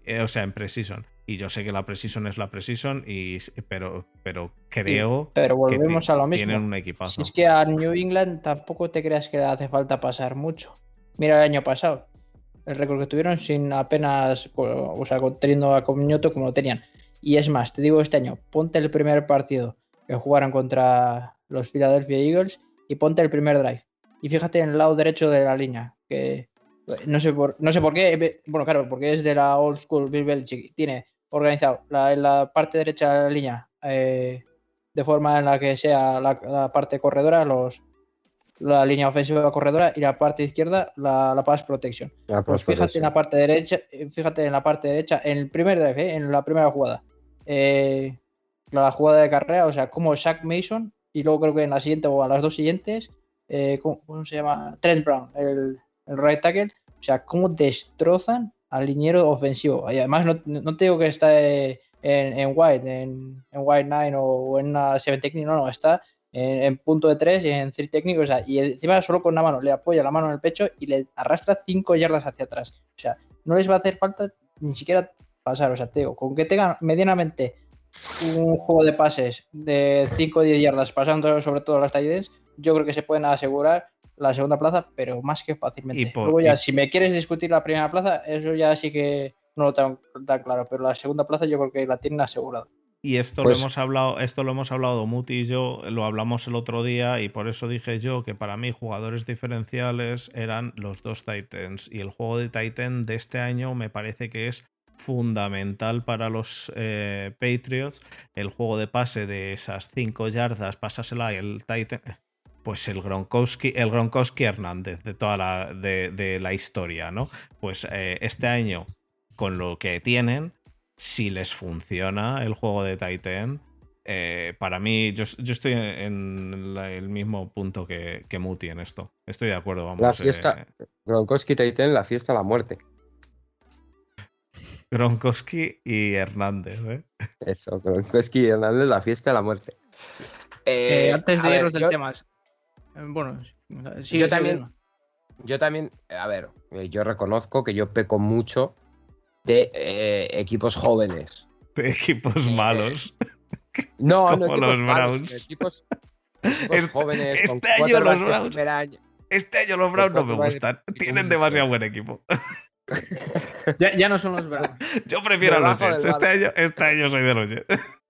Eh, o sea, en pre-season. Y yo sé que la pre-season es la pre-season, y, pero, pero creo Pero que volvemos ti- a lo mismo. tienen un Si equipazo. es que a New England tampoco te creas que le hace falta pasar mucho. Mira el año pasado. el récord que tuvieron sin apenas, o sea, teniendo a Comñoto como lo tenían. Y es más, te digo este año, ponte el primer partido que jugaran contra los Philadelphia Eagles y ponte el primer drive. Y fíjate en el lado derecho de la línea, que no sé por, no sé por qué, bueno, claro, porque es de la old school Bill Belichick. Tiene organizado la, en la parte derecha de la línea eh, de forma en la que sea la, parte corredora, los, la línea ofensiva corredora y la parte izquierda la, la pass protection. pues fíjate en la parte derecha, fíjate en la parte derecha, en el primer drive, eh, en la primera jugada. Eh, la jugada de carrera, o sea, como Shaq Mason, y luego creo que en la siguiente o a las dos siguientes, ¿cómo, se llama? Trent Brown, el, el right tackle, o sea, cómo destrozan al liniero ofensivo. Y además no, te digo que está en, en white, en, en, white 9 o, en una 7 technique, no, no, está en, punto de 3 y en 3 técnico, o sea, y encima solo con una mano, le apoya la mano en el pecho y le arrastra 5 yardas hacia atrás. O sea, no les va a hacer falta ni siquiera pasar, o sea, te con que tengan medianamente un juego de pases de 5 o 10 yardas pasando sobre todo las tight yo creo que se pueden asegurar la segunda plaza, pero más que fácilmente. Luego ya, si me quieres discutir la primera plaza, eso ya sí que no lo tengo tan claro, pero la segunda plaza yo creo que la tienen asegurada. Y esto lo pues hemos hablado, esto lo hemos hablado Muti y yo, lo hablamos el otro día y por eso dije yo que para mí jugadores diferenciales eran los dos Titans y el juego de Titan de este año me parece que es fundamental para los eh, Patriots. El juego de pase de esas cinco yardas, pásasela y el Titan pues el Gronkowski, el Gronkowski Hernández de toda la, de, la historia, ¿no? Pues eh, este año, con lo que tienen, si les funciona el juego de Titan, eh, para mí, yo, estoy en el mismo punto que, que, Muti en esto. Estoy de acuerdo, vamos. La fiesta, eh. Gronkowski Titan, la fiesta, la muerte. Gronkowski y Hernández, ¿eh? Eso, Gronkowski y Hernández, la fiesta, la muerte. antes de irnos del tema, bueno, sí, yo también. Yo también, a ver, eh, yo reconozco que yo peco mucho de eh, equipos jóvenes. De equipos malos. No, no los Browns. equipos, jóvenes. Este año los Browns. Este año los Browns no me gustan. Tienen demasiado buen equipo. ya, no son los Browns. Yo prefiero a los Jets. Este año, este año soy de los Jets.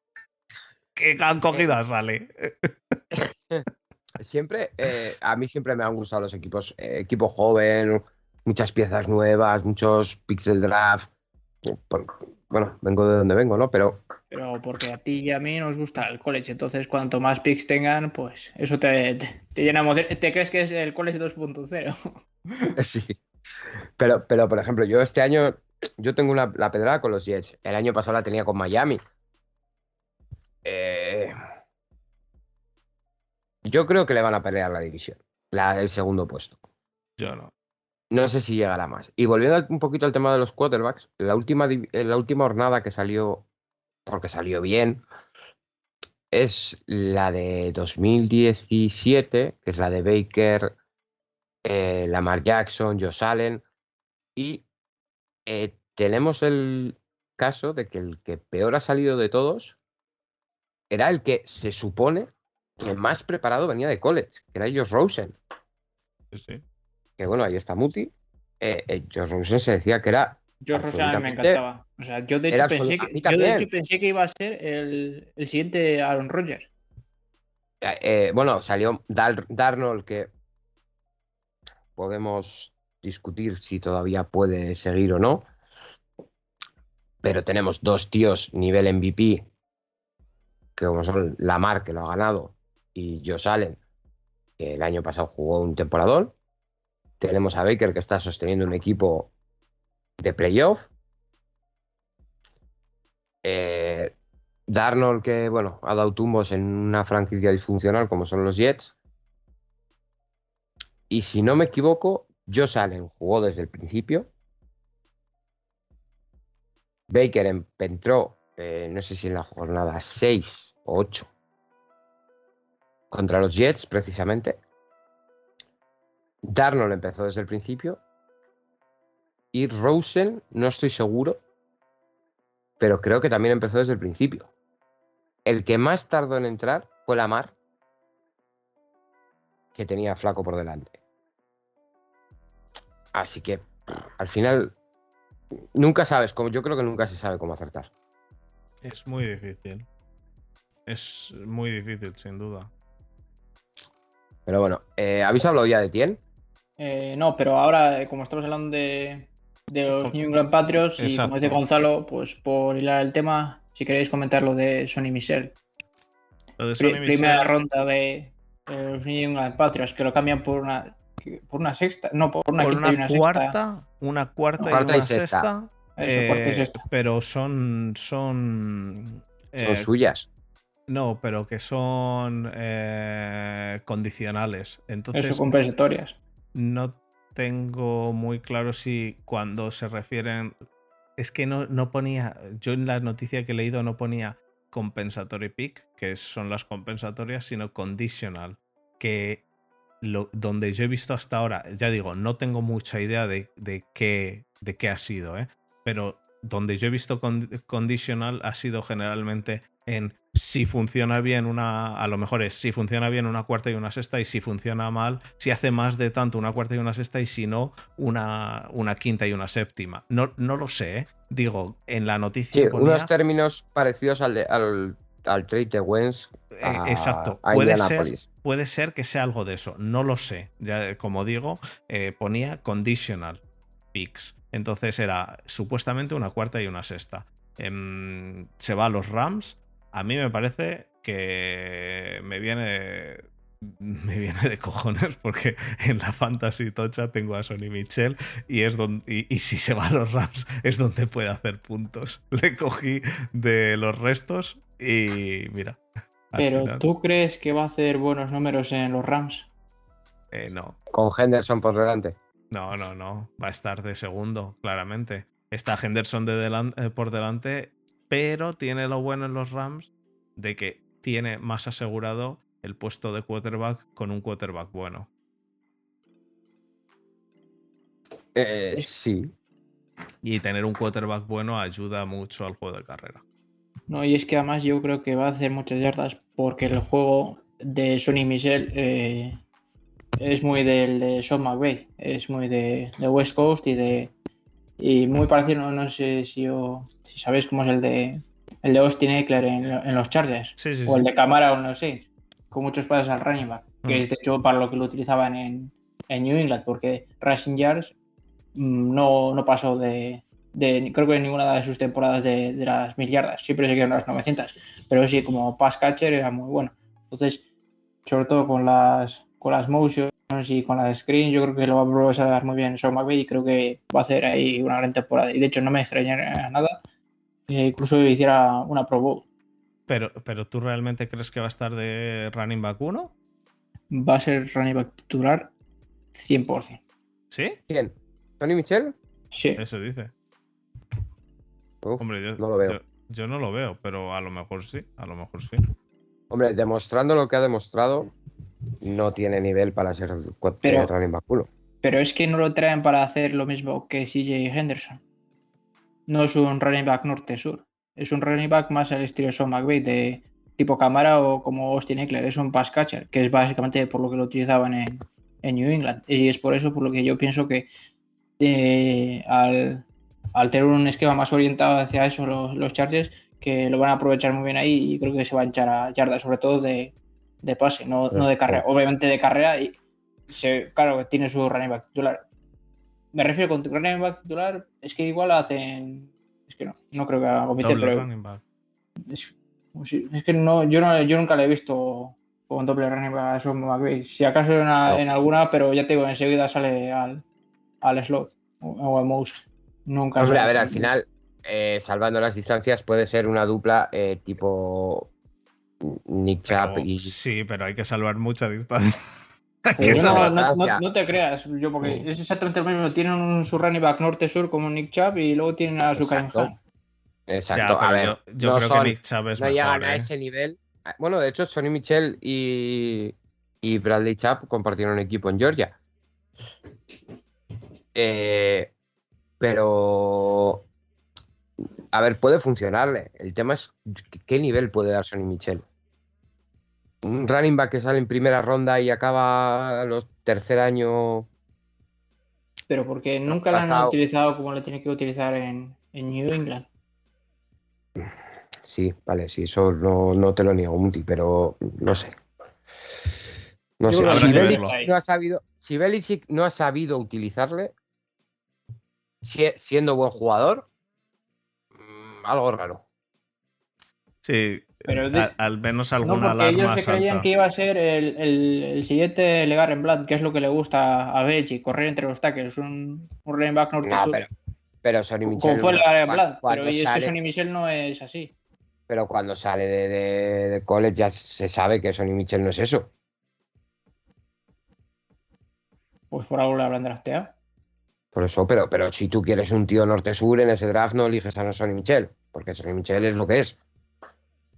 que han cogido a Sale. Siempre, eh, a mí siempre me han gustado los equipos, eh, equipo joven, muchas piezas nuevas, muchos pixel draft. bueno, vengo de donde vengo, ¿no? Pero. Pero porque a ti y a mí nos gusta el college, entonces cuanto más picks tengan, pues eso te, te, llena emoción. ¿Te crees que es el college 2.0? Sí. Pero, pero, por ejemplo, yo este año, yo tengo una, la pedrada con los Jets. El año pasado la tenía con Miami. Eh, yo creo que le van a pelear la división, la, el segundo puesto. Yo no. No sé si llegará más. Y volviendo un poquito al tema de los quarterbacks, la última, la última jornada que salió, porque salió bien, es la de 2017, que es la de Baker, eh, Lamar Jackson, Josh Allen. Y eh, tenemos el caso de que el que peor ha salido de todos era el que se supone que más preparado venía de college, que era Josh Rosen. Sí, Que bueno, ahí está Muti. Eh, eh, Josh Rosen se decía que era. Josh Rosen me encantaba. O sea, yo de hecho, pensé que, yo de hecho pensé que iba a ser el, el siguiente Aaron Rodgers. Eh, bueno, salió Darnold, que podemos discutir si todavía puede seguir o no. Pero tenemos dos tíos nivel MVP, que como son Lamar, que lo ha ganado, y Josh Allen, que el año pasado jugó un temporadón. Tenemos a Baker, que está sosteniendo un equipo de playoff. Eh, Darnold, que bueno, ha dado tumbos en una franquicia disfuncional como son los Jets. Y si no me equivoco, Josh Allen jugó desde el principio. Baker entró, eh, no sé si en la jornada 6 o 8, contra los Jets, precisamente. Darnold empezó desde el principio. Y Rosen, no estoy seguro, pero creo que también empezó desde el principio. El que más tardó en entrar fue Lamar, que tenía flaco por delante. Así que al final nunca sabes, como yo creo que nunca se sabe cómo acertar. Es muy difícil. Es muy difícil, sin duda. Pero bueno, eh, ¿habéis hablado ya de Tien? Eh, no, pero ahora, eh, como estamos hablando de, de los New England Patriots, y Exacto. como dice Gonzalo, pues por hilar el tema, si queréis comentar lo de Sonny Michel. Lo de Pri- Sonny primera Michel- ronda de, de los New England Patriots, que lo cambian por una por una sexta, no, por una por quinta y una una cuarta, sexta. una cuarta, Cuarta y y una sexta. sexta. Eso, cuarta y eh, sexta. Pero son. Son. Son suyas. No, pero que son eh, condicionales. Entonces, Eso, compensatorias. no tengo muy claro si cuando se refieren. Es que no, no ponía. Yo en la noticia que he leído no ponía compensatory pick, que son las compensatorias, sino conditional. Que lo, donde yo he visto hasta ahora, ya digo, no tengo mucha idea de, de qué, de qué ha sido, ¿eh? pero donde yo he visto con- conditional ha sido generalmente en si funciona bien una, a lo mejor es si funciona bien una cuarta y una sexta y si funciona mal, si hace más de tanto una cuarta y una sexta y si no una, una quinta y una séptima. No, no lo sé, ¿eh? digo, en la noticia Sí, ponía- unos términos parecidos al, de- al, al trade de Wentz eh, a, exacto, a puede ser, puede ser que sea algo de eso, no lo sé. Ya, eh, como digo, eh, ponía conditional picks. Entonces era supuestamente una cuarta y una sexta. Em, se va a los Rams. A mí me parece que me viene. Me viene de cojones porque en la Fantasy Tocha tengo a Sonny Michel y es donde y, y si se va a los Rams es donde puede hacer puntos. Le cogí de los restos y mira. Pero final, ¿tú crees que va a hacer buenos números en los Rams? eh, no, Con Henderson por delante. No, no, no. Va a estar de segundo, claramente. Está Henderson de delan- eh, por delante, pero tiene lo bueno en los Rams de que tiene más asegurado el puesto de quarterback con un quarterback bueno. Eh, sí. Y tener un quarterback bueno ayuda mucho al juego de carrera. No, y es que además yo creo que va a hacer muchas yardas porque el juego de Sonny Michel eh, es muy del de Sean McVay, es muy de, de West Coast y de y muy parecido, no, no sé si, o- si sabéis cómo es el de el de Austin Eckler en, en los Chargers Sí, sí, o el de Camara o en los Saints, con muchos pases al running back, que Mm. es de hecho para lo que lo utilizaban en, en New England, porque rushing yards mm, no, no pasó de, de- creo que en ninguna de sus temporadas de, de las mil yardas, siempre se quedaron las 900, pero sí, como pass catcher era muy bueno. Entonces, sobre todo con las, con las motions y con las screens, yo creo que lo va a aprovechar muy bien Sean McVay y creo que va a hacer ahí una gran temporada. Y de hecho, no me extrañaría nada que incluso hiciera una Pro Bowl. Pero, pero ¿tú realmente crees que va a estar de running back 1? Va a ser running back titular 100%. ¿Sí? ¿Quién? ¿Tony Michel? Sí. Eso dice. Uf, Hombre, yo no lo veo. Yo, yo no lo veo, pero a lo mejor sí. A lo mejor sí. Hombre, demostrando lo que ha demostrado, no tiene nivel para ser Pero- running back uno. Pero es que no lo traen para hacer lo mismo que CJ Henderson. No es un running back norte-sur. Es un running back más al estilo Sean McVay, de tipo cámara o como Austin Eckler. Es un pass catcher, que es básicamente por lo que lo utilizaban en, en New England. Y es por eso por lo que yo pienso que eh, al, al tener un esquema más orientado hacia eso los, los Chargers, que lo van a aprovechar muy bien ahí y creo que se va a echar a yardas, sobre todo de, de pase, no, no de carrera. Obviamente de carrera y se, claro que tiene su running back titular. Me refiero con running back titular, es que igual hacen. Es que no, no creo que haga comité, pero es, que no yo, no, yo nunca le he visto con doble running back a Sean McVay. Si acaso en, una- No. en alguna, pero ya te digo, enseguida sale al, al slot o, o al mouse. Nunca. Hombre, sale- a ver, al final, eh, salvando las distancias, puede ser una dupla eh, tipo Nick Chubb Pero- y. Sí, pero hay que salvar mucha distancia. Hay Sí, que No, salvar- no, no, no te creas, yo porque es exactamente lo mismo. Tienen un, su running back norte-sur como Nick Chubb y luego tienen a su Exacto. Exacto, Ya, a ver. yo, yo no creo son- que Nick Chubb es no mejor. llegan a ¿eh? ese nivel. Bueno, de hecho, Sonny Michel y, y Bradley Chubb compartieron equipo en Georgia. Eh, pero. A ver, puede funcionarle. El tema es qué nivel puede dar Sonny Michel. Un running back que sale en primera ronda y acaba a los tercer año. Pero porque nunca la han utilizado como le tiene que utilizar en, en New England. Sí, vale, sí, eso no, no te lo niego, Muti, pero no sé. No sé. Si Belichick no ha sabido, si Belichick no ha sabido utilizarle, si- siendo buen jugador, mm, algo raro. Sí, Pero de- al, al menos No, alguna porque alarma ellos se creían que iba a ser el, el, el siguiente Legaren Blood, que es lo que le gusta a Belichick, correr entre los tackles, un, un running back norte No, pero, pero Sonny Michel. Como fue Legaren cua- Blood, pero y es que sale- Sonny Michel no es así. Pero cuando sale de, de- de college ya se sabe que Sonny Michel no es eso. Pues por algo le habrán drafteado. Por eso, pero, pero si tú quieres un tío norte-sur en ese draft, no eliges a Sonny Michel, porque Sonny Michel es lo que es.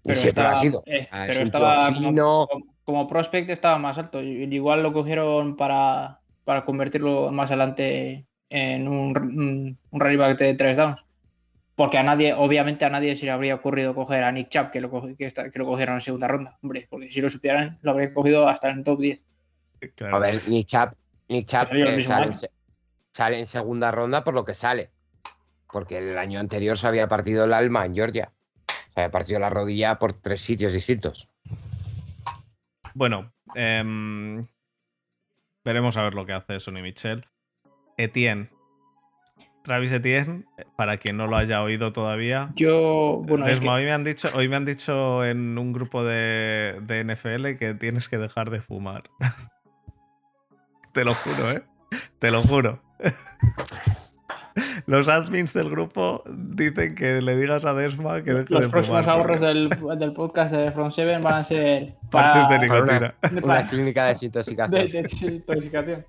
Pero siempre estaba, ha sido. es- Ah, pero estaba como, como prospect estaba más alto. Igual lo cogieron para, para convertirlo más adelante en un, un, un running back de tres downs. Porque a nadie, obviamente a nadie se le habría ocurrido coger a Nick Chubb, que lo, que, está- que lo cogieron en segunda ronda. Hombre, porque si lo supieran, lo habrían cogido hasta en top 10. Claro. A ver, Nick Chubb, Nick Chubb, el eh, sale, en se- sale en segunda ronda por lo que sale. Porque el año anterior se había partido el alma en Georgia. Se había partido la rodilla por tres sitios distintos. Bueno, em, veremos a ver lo que hace Sonny Michel. Etienne. Travis Etienne, para quien no lo haya oído todavía. Yo, bueno, es Desma, que- hoy, me han dicho, hoy me han dicho en un grupo de, de NFL que tienes que dejar de fumar. Te lo juro, ¿eh? Te lo juro. Los admins del grupo dicen que le digas a Desma que deje de los próximos fumar. ahorros del, del podcast de Front 7 van a ser Parches de para- nicotina. Una para- clínica de de, desintoxicación. de desintoxicación.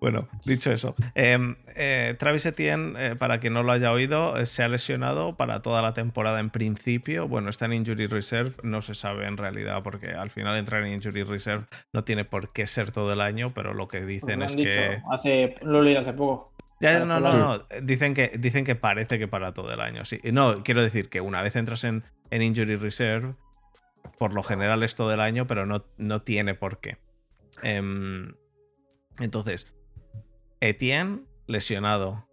Bueno, dicho eso, em, eh, Travis Etienne, eh, para quien no lo haya oído, eh, se ha lesionado para toda la temporada en principio. Bueno, está en Injury Reserve, no se sabe en realidad porque al final entrar en Injury Reserve no tiene por qué ser todo el año, pero lo que dicen lo es han dicho que... hace, lo he leído hace poco. Ya, para no, no, no, dicen que, dicen que parece que para todo el año, sí. No, quiero decir que una vez entras en, en Injury Reserve, por lo general es todo el año, pero no, no tiene por qué. Em, entonces, Etienne lesionado.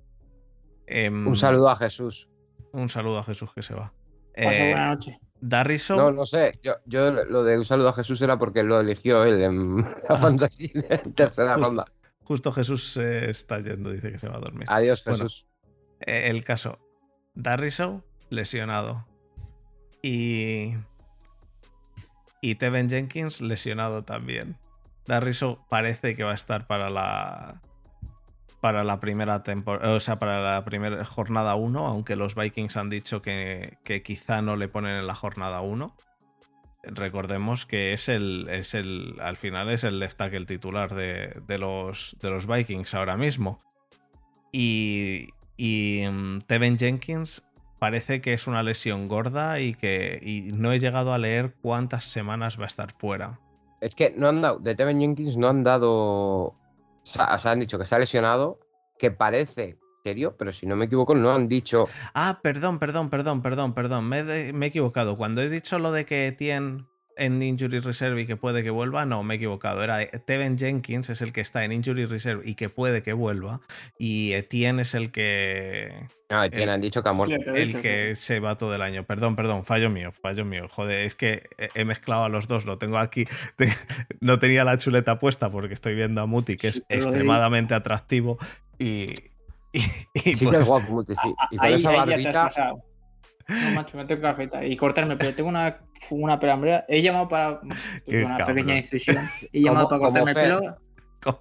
Em, Un saludo a Jesús. Un saludo a Jesús que se va. Pasa Eh, buena noche. Darrison, No, no sé. Yo, yo lo de un saludo a Jesús era porque lo eligió él en la fantasy en tercera Justo. ronda. Justo Jesús se está yendo, dice que se va a dormir. Adiós. Jesús. Eh, el caso, Darriso lesionado y y Teven Jenkins lesionado también. Darriso parece que va a estar para la para la primera temporada, o sea, para la primera jornada 1, aunque los Vikings han dicho que, que quizá no le ponen en la jornada 1. Recordemos que es el, es el, al final es el left tackle titular de, de los, de los Vikings ahora mismo. Y, y mm, Teven Jenkins parece que es una lesión gorda y que y no he llegado a leer cuántas semanas va a estar fuera. Es que no han dado, de Tevin Jenkins no han dado. O sea, han dicho que se ha lesionado, que parece serio, pero si no me equivoco, no han dicho. Ah, perdón, perdón, perdón, perdón, perdón. Me, he de- me he equivocado. Cuando he dicho lo de que Etienne en Injury Reserve y que puede que vuelva, no, me he equivocado. Era Teven Jenkins es el que está en Injury Reserve y que puede que vuelva. Y Etienne es el que No, El- tienen, han dicho que ha muerto. El que se va todo el año. Perdón, perdón, fallo mío, fallo mío. Joder, es que he- mezclado a los dos, lo tengo aquí. Te- No tenía la chuleta puesta porque estoy viendo a Muti, que Sí, es extremadamente atractivo. Y. y- y Sí, que pues- es guapo, Muti, sí. Y con Ahí, esa ahí ya te has barbita. pasado. No, macho, me tengo que afeitar y cortarme, pero tengo una, una pelambrera. He llamado para una cabrón. pequeña incisión. He llamado para cortarme el pelo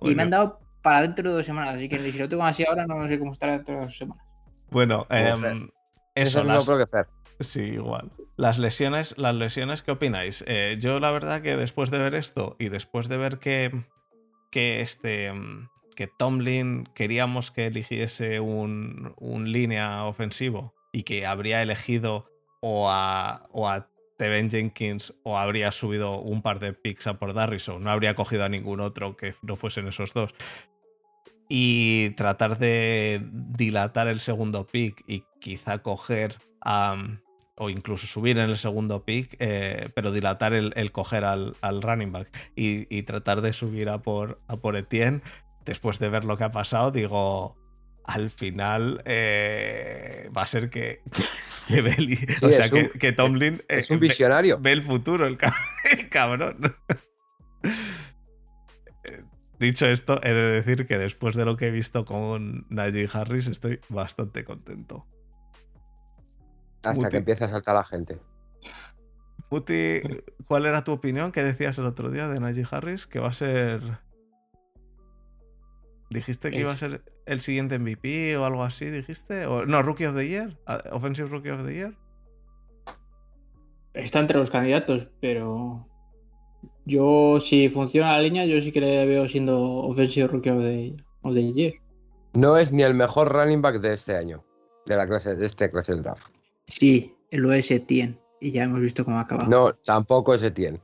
y me han dado para dentro de dos semanas. Así que si lo tengo así ahora, no sé cómo estará dentro de dos semanas. Bueno, em, Es eso, mismo las, pro que Fer. Sí, igual. Las lesiones, las lesiones, ¿qué opináis? Eh, yo la verdad que después de ver esto y después de ver que, que este mm, que Tomlin queríamos que eligiese un, un línea ofensivo y que habría elegido o a, o a Teven Jenkins o habría subido un par de picks a por Darrison, no habría cogido a ningún otro que no fuesen esos dos. Y tratar de dilatar el segundo pick y quizá coger o incluso subir en el segundo pick, eh, pero dilatar el, el coger al, al running back y, y tratar de subir a por, a por Etienne. Después de ver lo que ha pasado, digo, al final eh, va a ser que, que o sea, que, un- que Tomlin eh, Es un ve- visionario. ve el futuro, el, ca- el cabrón. Eh, Dicho esto, he de decir que después de lo que he visto con Najee Harris, estoy bastante contento. Hasta Muti. que empieza a saltar la gente. Muti, ¿cuál era tu opinión? ¿Qué decías el otro día de Najee Harris? Que va a ser. ¿Dijiste que iba a Es- ser el siguiente MVP o algo así? ¿Dijiste? O- no, Rookie of the Year. Offensive Rookie of the Year. Está entre los candidatos, pero yo, si funciona la línea, yo sí que le veo siendo Offensive Rookie of the, of the Year. No es ni el mejor running back de este año. De la clase, de este clase del draft. Sí, lo es Etienne. Y ya hemos visto cómo ha acabado. No, tampoco ese tiene.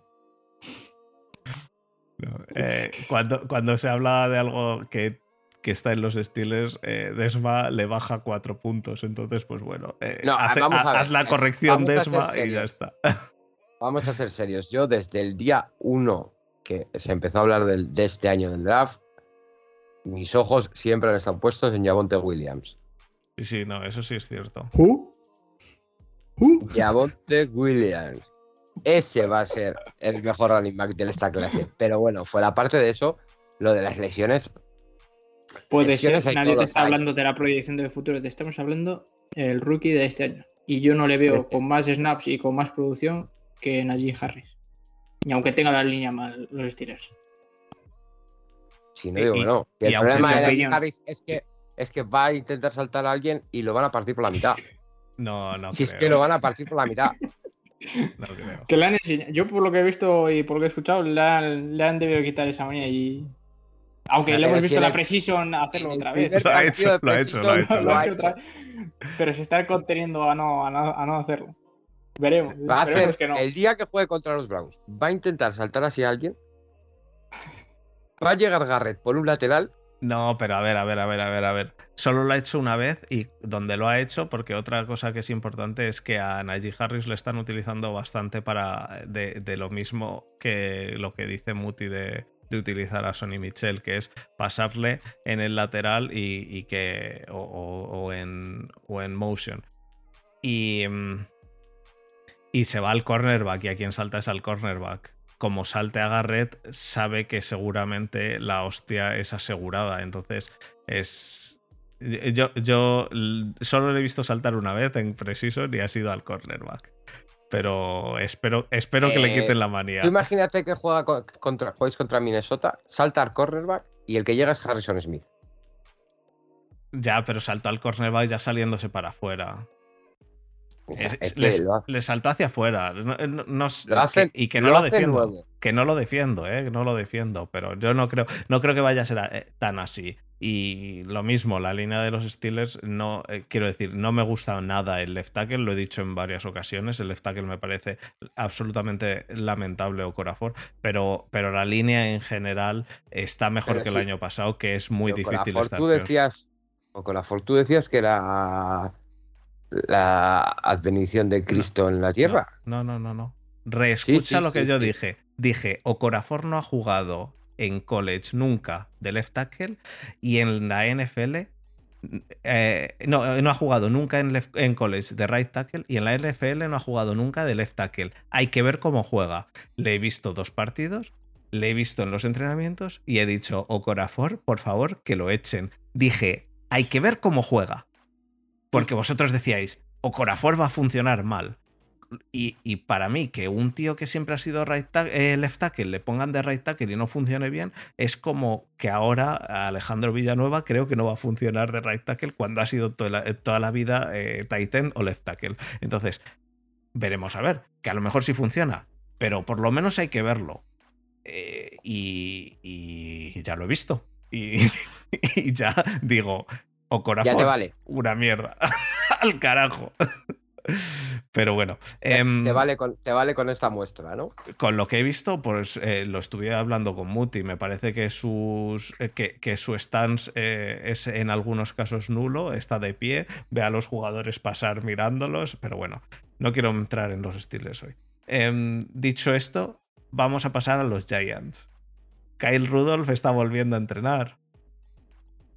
No, eh, cuando, cuando se habla de algo que, que está en los Steelers, eh, Desma le baja cuatro puntos. Entonces, pues bueno, eh, No, hace- vamos a ha- ver, haz la corrección vamos Desma y ya está. Vamos a ser serios. Yo desde el día 1 que se empezó a hablar del- de este año del draft, mis ojos siempre han estado puestos en Javonte Williams. Sí, sí, no, eso sí es cierto. ¿Who? ¿Who? Javonte Williams. Ese va a ser el mejor running back de esta clase. Pero bueno, fuera parte de eso, lo de las lesiones. Puede ser, lesiones hay nadie te está hablando de la proyección del futuro, te estamos hablando el rookie de este año. Y yo no le veo Este. con más snaps y con más producción que Najee Harris. Y aunque tenga la línea mal los Steelers. Si no digo y- que no. Y el problema de Najee opinión- Harris es que, es que va a intentar saltar a alguien y lo van a partir por la mitad. No, no. si es que lo van a partir por la mitad. No creo. Que le han enseñado, yo por lo que he visto y por lo que he escuchado, le han, le han debido quitar esa manía y. Aunque Pero le hemos visto la Precision hacerlo otra vez. Lo ha hecho, lo ha hecho, lo ha hecho, Lo ha. Pero se está conteniendo a no, a no, a no hacerlo. Veremos. Va a hacer, que no. el día que juegue contra los Browns, va a intentar saltar así a alguien. Va a llegar Garrett por un lateral. No, pero a ver, a ver, a ver, a ver, a ver. Solo lo ha hecho una vez y donde lo ha hecho, porque otra cosa que es importante es que a Najee Harris le están utilizando bastante para de, lo mismo que lo que dice Muti de, utilizar a Sonny Michel, que es pasarle en el lateral y, que. O en, o en motion. Y. mm, Y se va al cornerback y a quien salta es al cornerback. Como salte a Garrett, sabe que seguramente la hostia es asegurada. Entonces, es. Yo, yo solo le he visto saltar una vez en Precision y ha sido al cornerback. Pero espero, espero que le Eh, quiten la manía. Tú imagínate que juega co- contra, juegues contra Minnesota, salta al cornerback y el que llega es Harrison Smith. Ya, pero saltó al cornerback ya saliéndose para afuera. Es- les- lo saltó hacia afuera. No- no- no- Lo hacen- que- y que no lo defiendo. nuevo. Que no lo defiendo, ¿eh? Que no lo defiendo. Pero yo no creo, no creo que vaya a ser eh, tan así. Y lo mismo, la línea de los Steelers, no, eh, quiero decir, no me gusta nada el left tackle, lo he dicho en varias ocasiones. El left tackle me parece absolutamente lamentable o Corafor, pero, pero la línea en general está mejor Pero que el año pasado, que es muy Pero la difícil estar tú decías, o con la decías que era la advenición de Cristo en la tierra. No, no, no, no. Reescucha sí, lo que yo dije. Dije, Ocorafor no ha jugado en college nunca de left tackle y en la NFL eh, no, no ha jugado nunca en, left- en college de right tackle y en la NFL no ha jugado nunca de left tackle. Hay que ver cómo juega. Le he visto dos partidos, le he visto en los entrenamientos y he dicho, Ocorafor, por favor, que lo echen. Dije, hay que ver cómo juega. Porque vosotros decíais, Ocorafor va a funcionar mal. Y, y para mí, que un tío que siempre ha sido right tack- eh, left tackle le pongan de right tackle y no funcione bien, es como que ahora Alejandro Villanueva creo que no va a funcionar de right tackle cuando ha sido toda la, toda la vida eh, tight end o left tackle. Entonces, veremos a ver, que a lo mejor sí funciona, pero por lo menos hay que verlo. Eh, y, ya lo he visto. Y ya digo, o Ya corazón, te vale. una mierda. Al carajo. Pero bueno, Te- em, te, vale con, te vale con esta muestra, ¿no? con lo que he visto, pues eh, lo estuve hablando con Muti. Me parece que, sus, eh, que, que su stance eh, es en algunos casos nulo, está de pie, ve a los jugadores pasar mirándolos, pero bueno, no quiero entrar en los estilos hoy. Em, dicho esto, vamos a pasar a los Giants. Kyle Rudolph está volviendo a entrenar.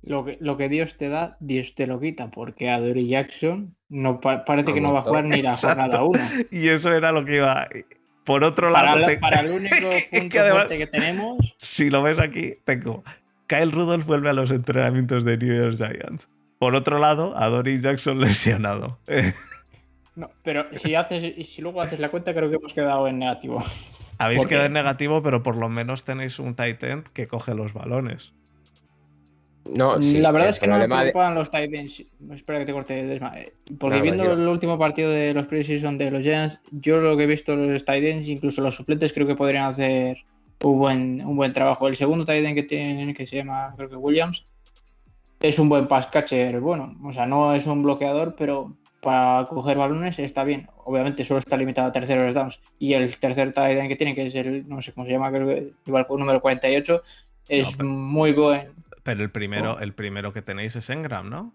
Lo que, lo que Dios te da, Dios te lo quita, porque a Dory Jackson no pa- parece que no va a jugar ni la Exacto. jornada 1. Y eso era lo que iba. Por otro Para, lado, te- para el único punto que además- que tenemos, si lo ves aquí, tengo. Kyle Rudolph vuelve a los entrenamientos de New York Giants. Por otro lado, a Dory Jackson lesionado. No, pero si haces y si luego haces la cuenta, creo que hemos quedado en negativo. Habéis quedado en negativo, pero por lo menos tenéis un tight end que coge los balones. No, sí, la verdad es que no me problema de- preocupan los tight ends. Espera que te corte, Desma. Eh, Porque viendo el último partido de los preseason de los Giants, yo lo que he visto los tight ends, incluso los suplentes, creo que podrían hacer un buen, un buen trabajo. El segundo tight end que tienen, que se llama, creo que Williams, es un buen pass catcher. Bueno, o sea, no es un bloqueador, pero para coger balones está bien. Obviamente solo está limitado a terceros downs. Y el tercer tight end que tienen, que es el, no sé cómo se llama, creo que igual número 48, es No, pero- muy buen. Pero el primero, Oh. el primero que tenéis es Engram, ¿no?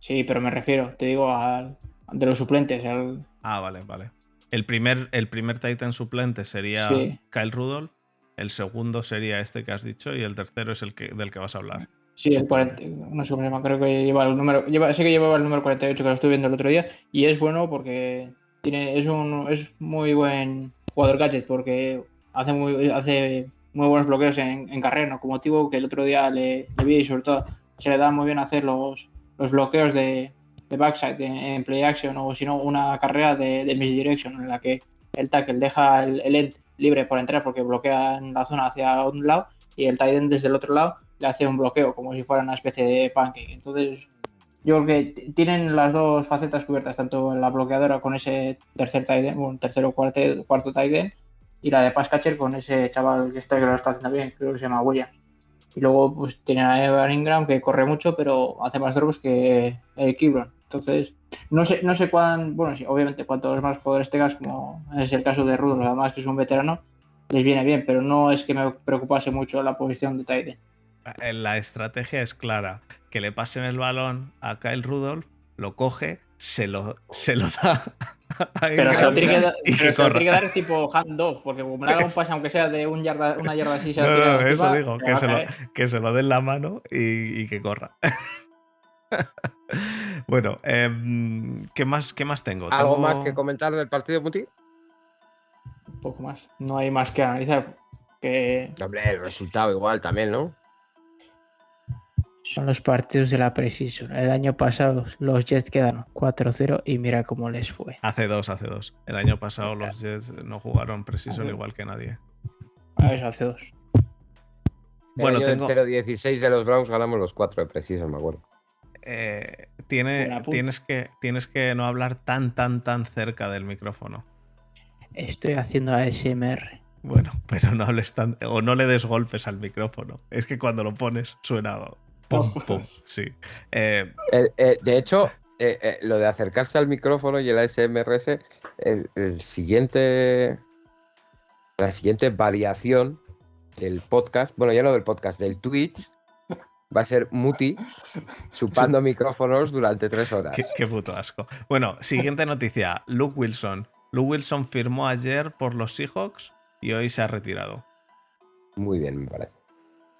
Sí, pero me refiero, te digo, al de los suplentes. Al, Ah, vale, vale. El primer, el primer Titan suplente sería Sí. Kyle Rudolph. El segundo sería este que has dicho. Y el tercero es el que, del que vas a hablar. sí, el 40, no sé cómo se llama, creo que lleva el número, lleva, sé que llevaba el número 48 que lo estuve viendo el otro día. Y es bueno porque tiene, es un es muy buen jugador gadget porque hace muy, hace muy buenos bloqueos en, en carrera, ¿no? Como motivo que el otro día le, le vi y sobre todo se le da muy bien hacer los, los bloqueos de, de backside en, en play action o si no una carrera de, de misdirection en la que el tackle deja el, el end libre por entrar porque bloquea en la zona hacia un lado y el tight end desde el otro lado le hace un bloqueo como si fuera una especie de pancake. Entonces yo creo que tienen las dos facetas cubiertas, tanto la bloqueadora con ese tercer tight end, bueno, tercero cuarto, cuarto tight end, y la de pass catcher con ese chaval que, está, que lo está haciendo bien, creo que se llama Williams. Y luego pues tienen a Evan Ingram que corre mucho, pero hace más drops que Eric Kibron. Entonces, no sé, no sé cuán, bueno, sí, obviamente cuantos más jugadores tengas, como es el caso de Rudolph, además que es un veterano, les viene bien, pero no es que me preocupase mucho la posición de end. Eh, La estrategia es clara. Que le pasen el balón a Kyle Rudolph, lo coge, se lo, se lo da Pero se lo tiene que, dar- y que se lo tiene que dar tipo handoff, porque como le haga un pase, aunque sea de un yarda, una yarda así, se lo No, no, eso digo, que se lo- que se lo den la mano y, y que corra. bueno, em, ¿qué, más, ¿qué más tengo? ¿Algo Tengo- más que comentar del partido, Muti? Un poco más. No hay más que analizar. Que Hombre, el resultado igual también, ¿no? Son los partidos de la Precision. El año pasado los Jets quedaron 4-0 y mira cómo les fue. Hace dos, hace dos. El año pasado los Jets no jugaron Precision Hace- igual que nadie. a eso hace dos. El Bueno, tengo- del 0-16 de los Browns ganamos los 4 de Precision, me acuerdo. Eh, tiene, tienes, que, tienes que no hablar tan, tan, tan cerca del micrófono. Estoy haciendo ASMR. Bueno, pero no hables tan. O no le des golpes al micrófono. Es que cuando lo pones suena. Pum, pum. Sí. Eh, Eh, eh, de hecho, eh, eh, lo de acercarse al micrófono y el ASMRS, el, el siguiente. La siguiente variación del podcast, bueno, ya no del podcast, del Twitch, va a ser Muti chupando micrófonos durante tres horas. qué, qué puto asco. Bueno, siguiente noticia. Luke Wilson. Luke Wilson firmó ayer por los Seahawks y hoy se ha retirado. Muy bien, me parece.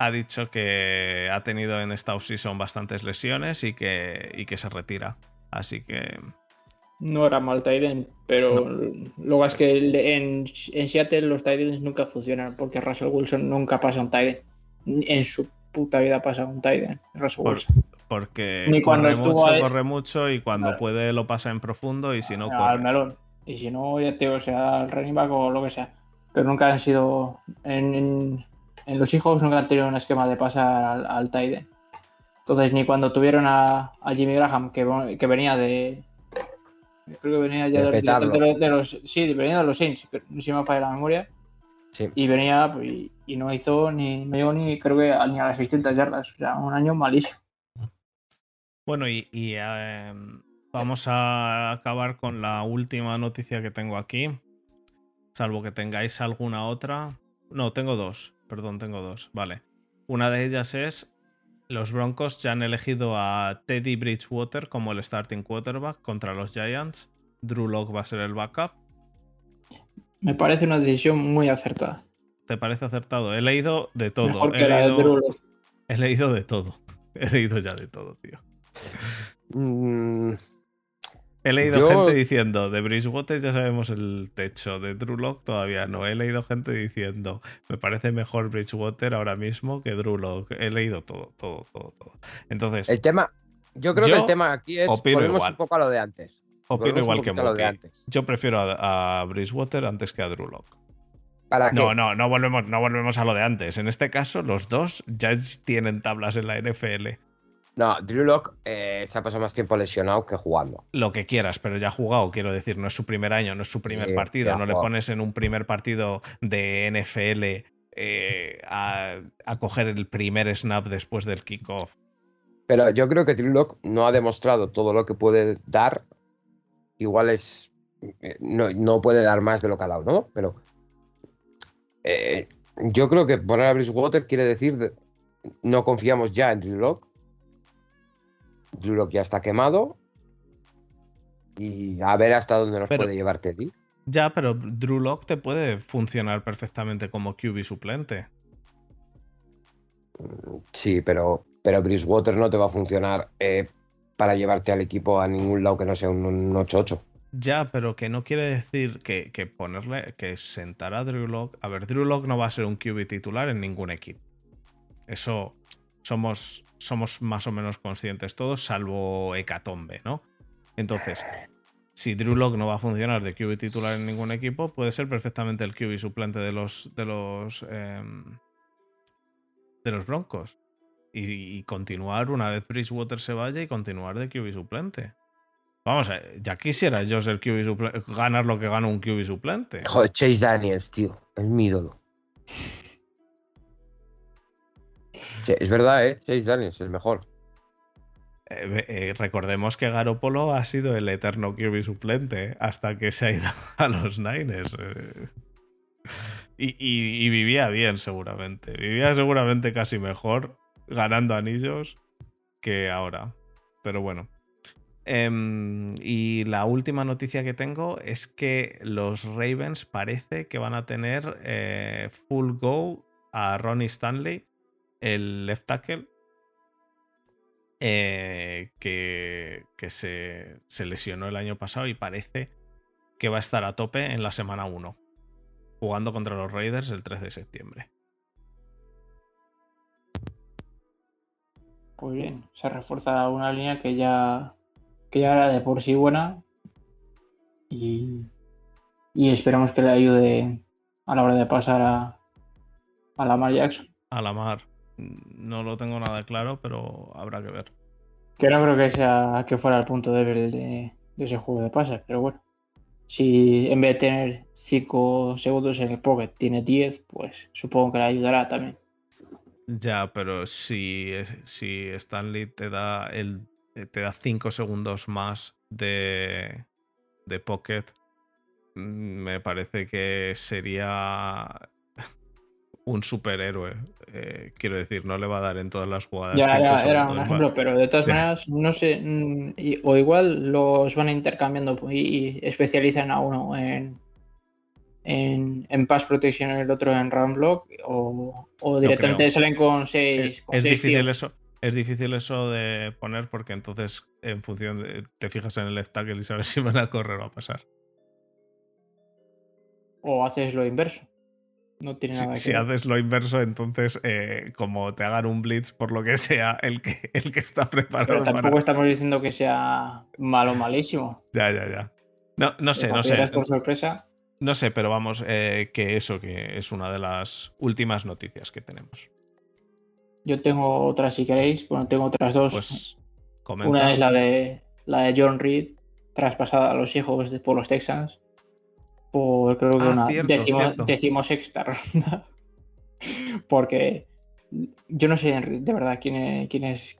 Ha dicho que ha tenido en esta offseason bastantes lesiones y que, y que se retira. Así que. No era mal Tiden, pero luego es que en, en Seattle los Titans nunca funcionan porque Russell Wilson nunca pasa un Tiden. En su puta vida pasa un Tiden, Russell Por- Wilson. Porque Ni cuando corre mucho, corre mucho y cuando puede lo pasa en profundo y si no al corre. melón. Y si no, ya te o sea al running back o lo que sea. Pero nunca han sido. En, en- en los hijos nunca han tenido un esquema de pasar al, al tight end. Entonces, ni cuando tuvieron a, a Jimmy Graham, que, que venía de. Creo que venía ya De de, de- petarlo. de los, Sí, venía de los Saints, si me falla la memoria. Sí. Y venía pues, y, y no hizo ni. No llegó ni, creo que, ni a las 600 yardas. O sea, un año malísimo. Bueno, y, y, eh, vamos a acabar con la última noticia que tengo aquí. Salvo que tengáis alguna otra. No, tengo dos. Perdón, tengo dos. Vale. Una de ellas es. Los Broncos ya han elegido a Teddy Bridgewater como el starting quarterback contra los Giants. Drew Lock va a ser el backup. Me parece una decisión muy acertada. ¿Te parece acertado? He leído de todo. Mejor he, que la de leído, Drew Lock. he leído de todo. He leído ya de todo, tío. Mm, He leído Yo- gente diciendo, de Bridgewater ya sabemos el techo, de Drew Lock todavía no. He leído gente diciendo, me parece mejor Bridgewater ahora mismo que Drew Lock. He leído todo, todo, todo, todo. Entonces, el tema, yo creo Yo que el tema aquí es volvemos igual. un poco a lo de antes. opino volvemos igual que antes. Yo prefiero a, a Bridgewater antes que a Drew Lock. ¿Para qué? No, no, no volvemos, no volvemos a lo de antes. En este caso, los dos ya tienen tablas en la NFL. No, Drew Lock se ha pasado más tiempo lesionado que jugando. Lo que quieras, pero ya ha jugado, quiero decir, no es su primer año, no es su primer Sí, partido. No le pones en un primer partido de NFL eh, a, a coger el primer snap después del kickoff. Pero yo creo que Drew Lock no ha demostrado todo lo que puede dar. Igual es. eh, No, no puede dar más de lo que ha dado, ¿no? Pero. eh, yo creo que poner a Bridgewater quiere decir. de- no confiamos ya en Drew Lock. Lock ya está quemado. Y a ver hasta dónde nos Pero- puede llevar Teddy. Ya, pero Drew Lock te puede funcionar perfectamente como QB suplente. Sí, pero, pero Bridgewater no te va a funcionar eh, para llevarte al equipo a ningún lado que no sea un, un 8-8. Ya, pero que no quiere decir que, que ponerle, que sentar a Drew Lock. A ver, Drew Lock no va a ser un QB titular en ningún equipo. Eso somos, somos más o menos conscientes todos, salvo Hecatombe, ¿no? Entonces, si Drew Lock no va a funcionar de QB titular en ningún equipo, puede ser perfectamente el QB suplente de los, de los, em, de los Broncos. Y, continuar una vez Bridgewater se vaya y continuar de QB suplente. Vamos, eh, ya quisiera yo ser QB suplente, ganar lo que gana un QB suplente. Joder, Chase Daniels, tío. Es mi ídolo. Es verdad, ¿eh? Chase Daniels el mejor. Eh, eh, recordemos que Garopolo ha sido el eterno QB suplente eh, hasta que se ha ido a los Niners. Y, vivía bien, seguramente. Vivía seguramente casi mejor ganando anillos que ahora. Pero bueno. Em, y la última noticia que tengo es que los Ravens parece que van a tener full go a Ronnie Stanley, el left tackle, eh, que, que se, se lesionó el año pasado y parece que va a estar a tope en la semana 1, jugando contra los Raiders el 3 de septiembre. Pues bien, se refuerza una línea que ya, que ya era de por sí buena y, y esperamos que le ayude a la hora de pasar a, a Lamar Jackson. A la mar. No lo tengo nada claro, pero habrá que ver. Que no creo que sea que fuera el punto débil de, de ese juego de pases, pero bueno. Si en vez de tener 5 segundos en el pocket tiene 10, pues supongo que le ayudará también. Ya, pero si, si Stanley te da el te da 5 segundos más de, de pocket, mm, me parece que sería un superhéroe. Eh, quiero decir, no le va a dar en todas las jugadas. Ya cinco era, un ejemplo, pero de todas Ya. maneras, no sé, mm, y- o igual los van intercambiando y, y especializan a uno en, en, en pass protection y el otro en run block, o, o directamente salen con Es, seis. con es seis difícil tíos. eso. Es difícil eso de poner porque entonces en función de, te fijas en el left tackle y sabes si van a correr o a pasar. O haces lo inverso. No tiene Si, nada que si ver. haces lo inverso, entonces eh, como te hagan un blitz por lo que sea, el que, el que está preparado Pero tampoco para... estamos diciendo que sea malo malísimo. Ya, ya, ya. No, no sé, no sé. por sorpresa. No sé, pero vamos, eh, que eso que es una de las últimas noticias que tenemos. Yo tengo otras si queréis. Bueno, tengo otras dos. Pues comenta. Una es la de la de John Reed, traspasada a los hijos de, por los Texans. Por creo que Ah, una cierto, décimo- cierto. decimosexta ronda. Porque yo no sé de verdad quién es, quién es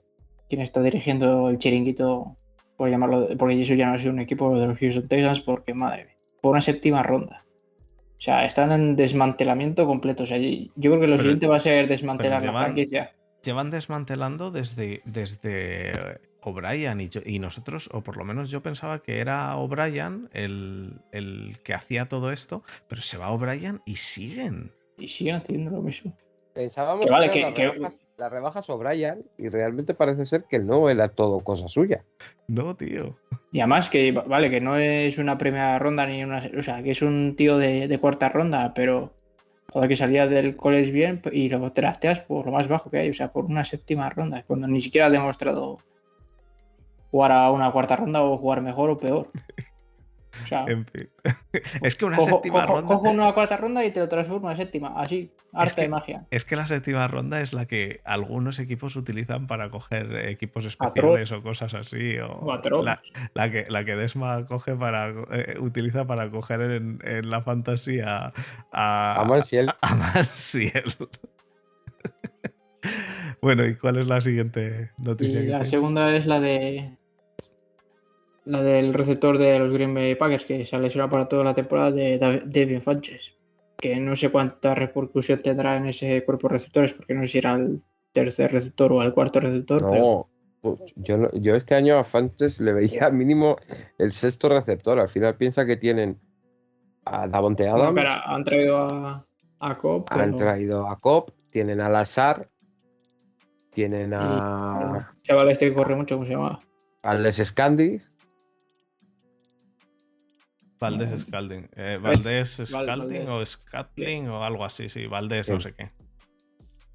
quién está dirigiendo el chiringuito, por llamarlo, porque eso ya no es un equipo de los Houston Texans, porque madre mía, por una séptima ronda. O sea, están en desmantelamiento completo. O sea, yo creo que lo Pero- siguiente va a ser desmantelar la franquicia. Llevan desmantelando desde, desde O'Brien y, y nosotros, o por lo menos yo pensaba que era O'Brien el, el que hacía todo esto, pero se va O'Brien y siguen. Y siguen haciendo lo mismo. Pensábamos Que vale, que, que- las, que- rebajas, las rebajas O'Brien y realmente parece ser que no era todo cosa suya. No, tío. Y además que, vale, que no es una primera ronda ni una... O sea, que es un tío de, de cuarta ronda, pero... Joder, que salía del college bien y lo drafteas por lo más bajo que hay, o sea, por una séptima ronda, cuando ni siquiera ha demostrado jugar a una cuarta ronda o jugar mejor o peor. O sea, En fin. es que una cojo, séptima cojo- ronda. cojo una cuarta ronda y te lo transformo a séptima, así, arte que- de magia. Es que la séptima ronda es la que algunos equipos utilizan para coger equipos especiales o cosas así. O, O la, la que, la que Desma coge para eh, utiliza para coger en, en la fantasía a, A Mansiel. a Mansiel. bueno, ¿y cuál es la siguiente Y noticia? que la segunda es la de la del receptor de los Green Bay Packers que se lesiona para toda la temporada de Dav- Devin Funches. Que no sé cuánta repercusión tendrá en ese cuerpo de receptores, porque no sé si era el tercer receptor o el cuarto receptor. pero- No, pues, yo, no- yo este año a Fantes le veía mínimo el sexto receptor. Al final piensa que tienen a Davonte Adams, espera, han traído a, a Cobb, han pero traído a Cobb, tienen a Lazar, tienen a, el chaval este que corre mucho, ¿cómo se llama? a Les Scandi. Valdés Scalding. Eh, Valdés Val- Scalding o. Scatling o algo así, sí. Valdés Sí. no sé qué.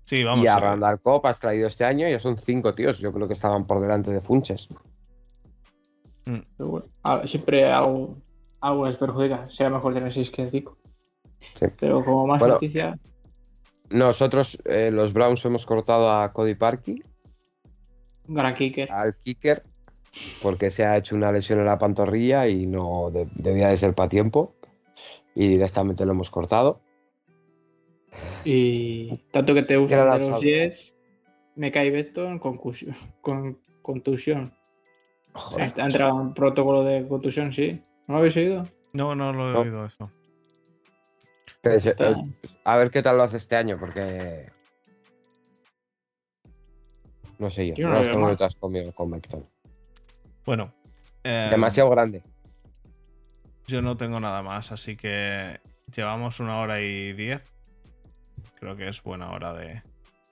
Sí, vamos. y a. Randall Cobb has traído este año. Ya son cinco tíos. Yo creo que estaban por delante de Funches. Mm. Pero bueno, a- siempre algo, algo les perjudica. Será mejor tener 6 que 5. Sí. Pero como más Bueno. noticia, Nosotros, eh, los Browns, hemos cortado a Cody Parkey, gran kicker. al kicker, porque se ha hecho una lesión en la pantorrilla y no de- debía de ser para tiempo. Y directamente lo hemos cortado. Y tanto que te gustan de los. Jets, me cae Beton con, con contusión. Joder, Ha entrado en protocolo de contusión, sí. ¿No lo habéis oído? No, no lo he No. oído eso. Está- eh, a ver qué tal lo hace este año, porque. No sé yo. Yo no no lo tengo detrás conmigo con Beckton. Bueno. eh, Demasiado grande. Yo no tengo nada más, así que llevamos una hora y diez. Creo que es buena hora de,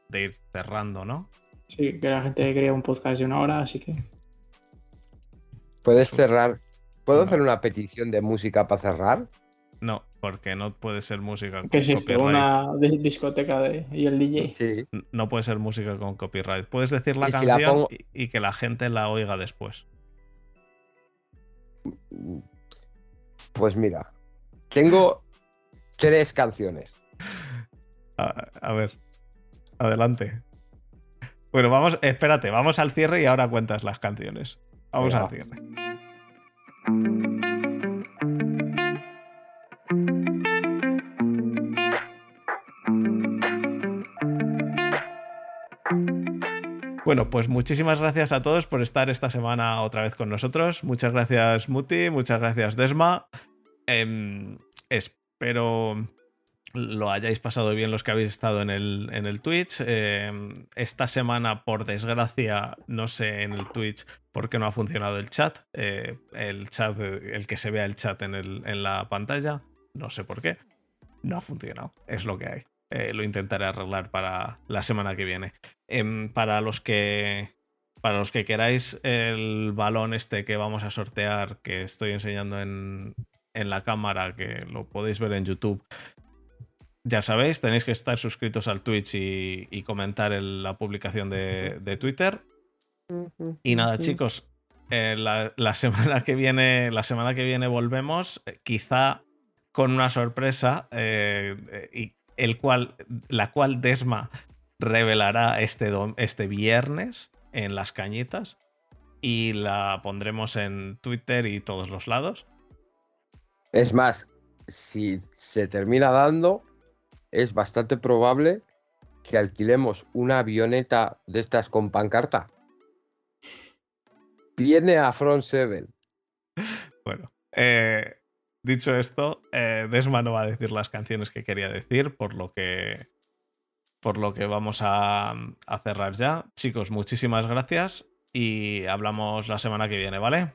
de ir cerrando, ¿no? Sí, que la gente quería un podcast de una hora, así que. Puedes cerrar. ¿Puedo No. hacer una petición de música para cerrar? No, porque no puede ser música con ¿Qué copyright. Una dis- discoteca de... y el DJ. Sí. No puede ser música con copyright. Puedes decir la ¿Y si la canción pongo- y, y que la gente la oiga después. Pues mira. Tengo tres canciones. A, a ver, adelante. Bueno, vamos, espérate, vamos al cierre y ahora cuentas las canciones. Vamos al cierre. Bueno, pues muchísimas gracias a todos por estar esta semana otra vez con nosotros. Muchas gracias, Muti. Muchas gracias, Desma. Em, espero lo hayáis pasado bien los que habéis estado en el, en el Twitch. Em, esta semana, por desgracia, no sé en el Twitch por qué no ha funcionado el chat. Eh, el chat, el que se vea el chat en, el- en la pantalla. No sé por qué. No ha funcionado. Es lo que hay. Eh, lo intentaré arreglar para la semana que viene. Em, para los que. Para los que queráis el balón este que vamos a sortear, que estoy enseñando en, en la cámara, que lo podéis ver en YouTube. Ya sabéis, tenéis que estar suscritos al Twitch y, y comentar en la publicación de, de Twitter. Y nada, chicos, eh, la, la semana que viene, la semana que viene volvemos, eh, quizá con una sorpresa, eh, y el cual, la cual Desma revelará este, este viernes en las cañitas y la pondremos en Twitter y todos los lados. Es más, si se termina dando, es bastante probable que alquilemos una avioneta de estas con pancarta. Viene a Front Seven. Bueno, eh, dicho esto, eh, Desma no va a decir las canciones que quería decir, por lo que, por lo que vamos a, a cerrar ya. Chicos, muchísimas gracias y hablamos la semana que viene, ¿vale?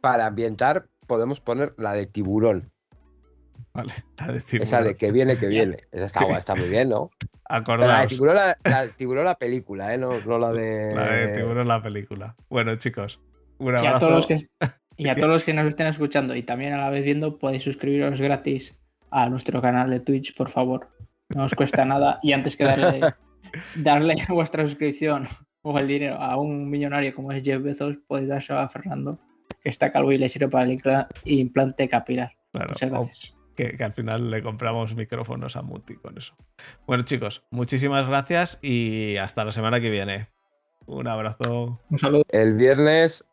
Para ambientar, podemos poner la de tiburón. Vale, la de tiburón. Esa de que viene, que viene. Esa está, guay, está muy bien, ¿no? La de Acordaos. tiburón, la, la de tiburón, la película, ¿eh? No, no la de. La de tiburón, la película. Bueno, chicos, un Y a, abrazo. todos los que, y a todos los que nos estén escuchando y también a la vez viendo, podéis suscribiros gratis a nuestro canal de Twitch, por favor. No os cuesta nada. Y antes que darle, darle vuestra suscripción o el dinero a un millonario como es Jeff Bezos, podéis dárselo a Fernando, que está calvo y le sirve para el implante capilar. Claro, Muchas o gracias. que, que al final le compramos micrófonos a Muti con eso. Bueno, chicos, muchísimas gracias y hasta la semana que viene. Un abrazo. Un saludo. El viernes,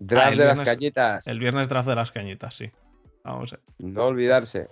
draft Ah, el de las cañitas. El viernes draft de las cañitas, sí. Vamos. eh. No olvidarse.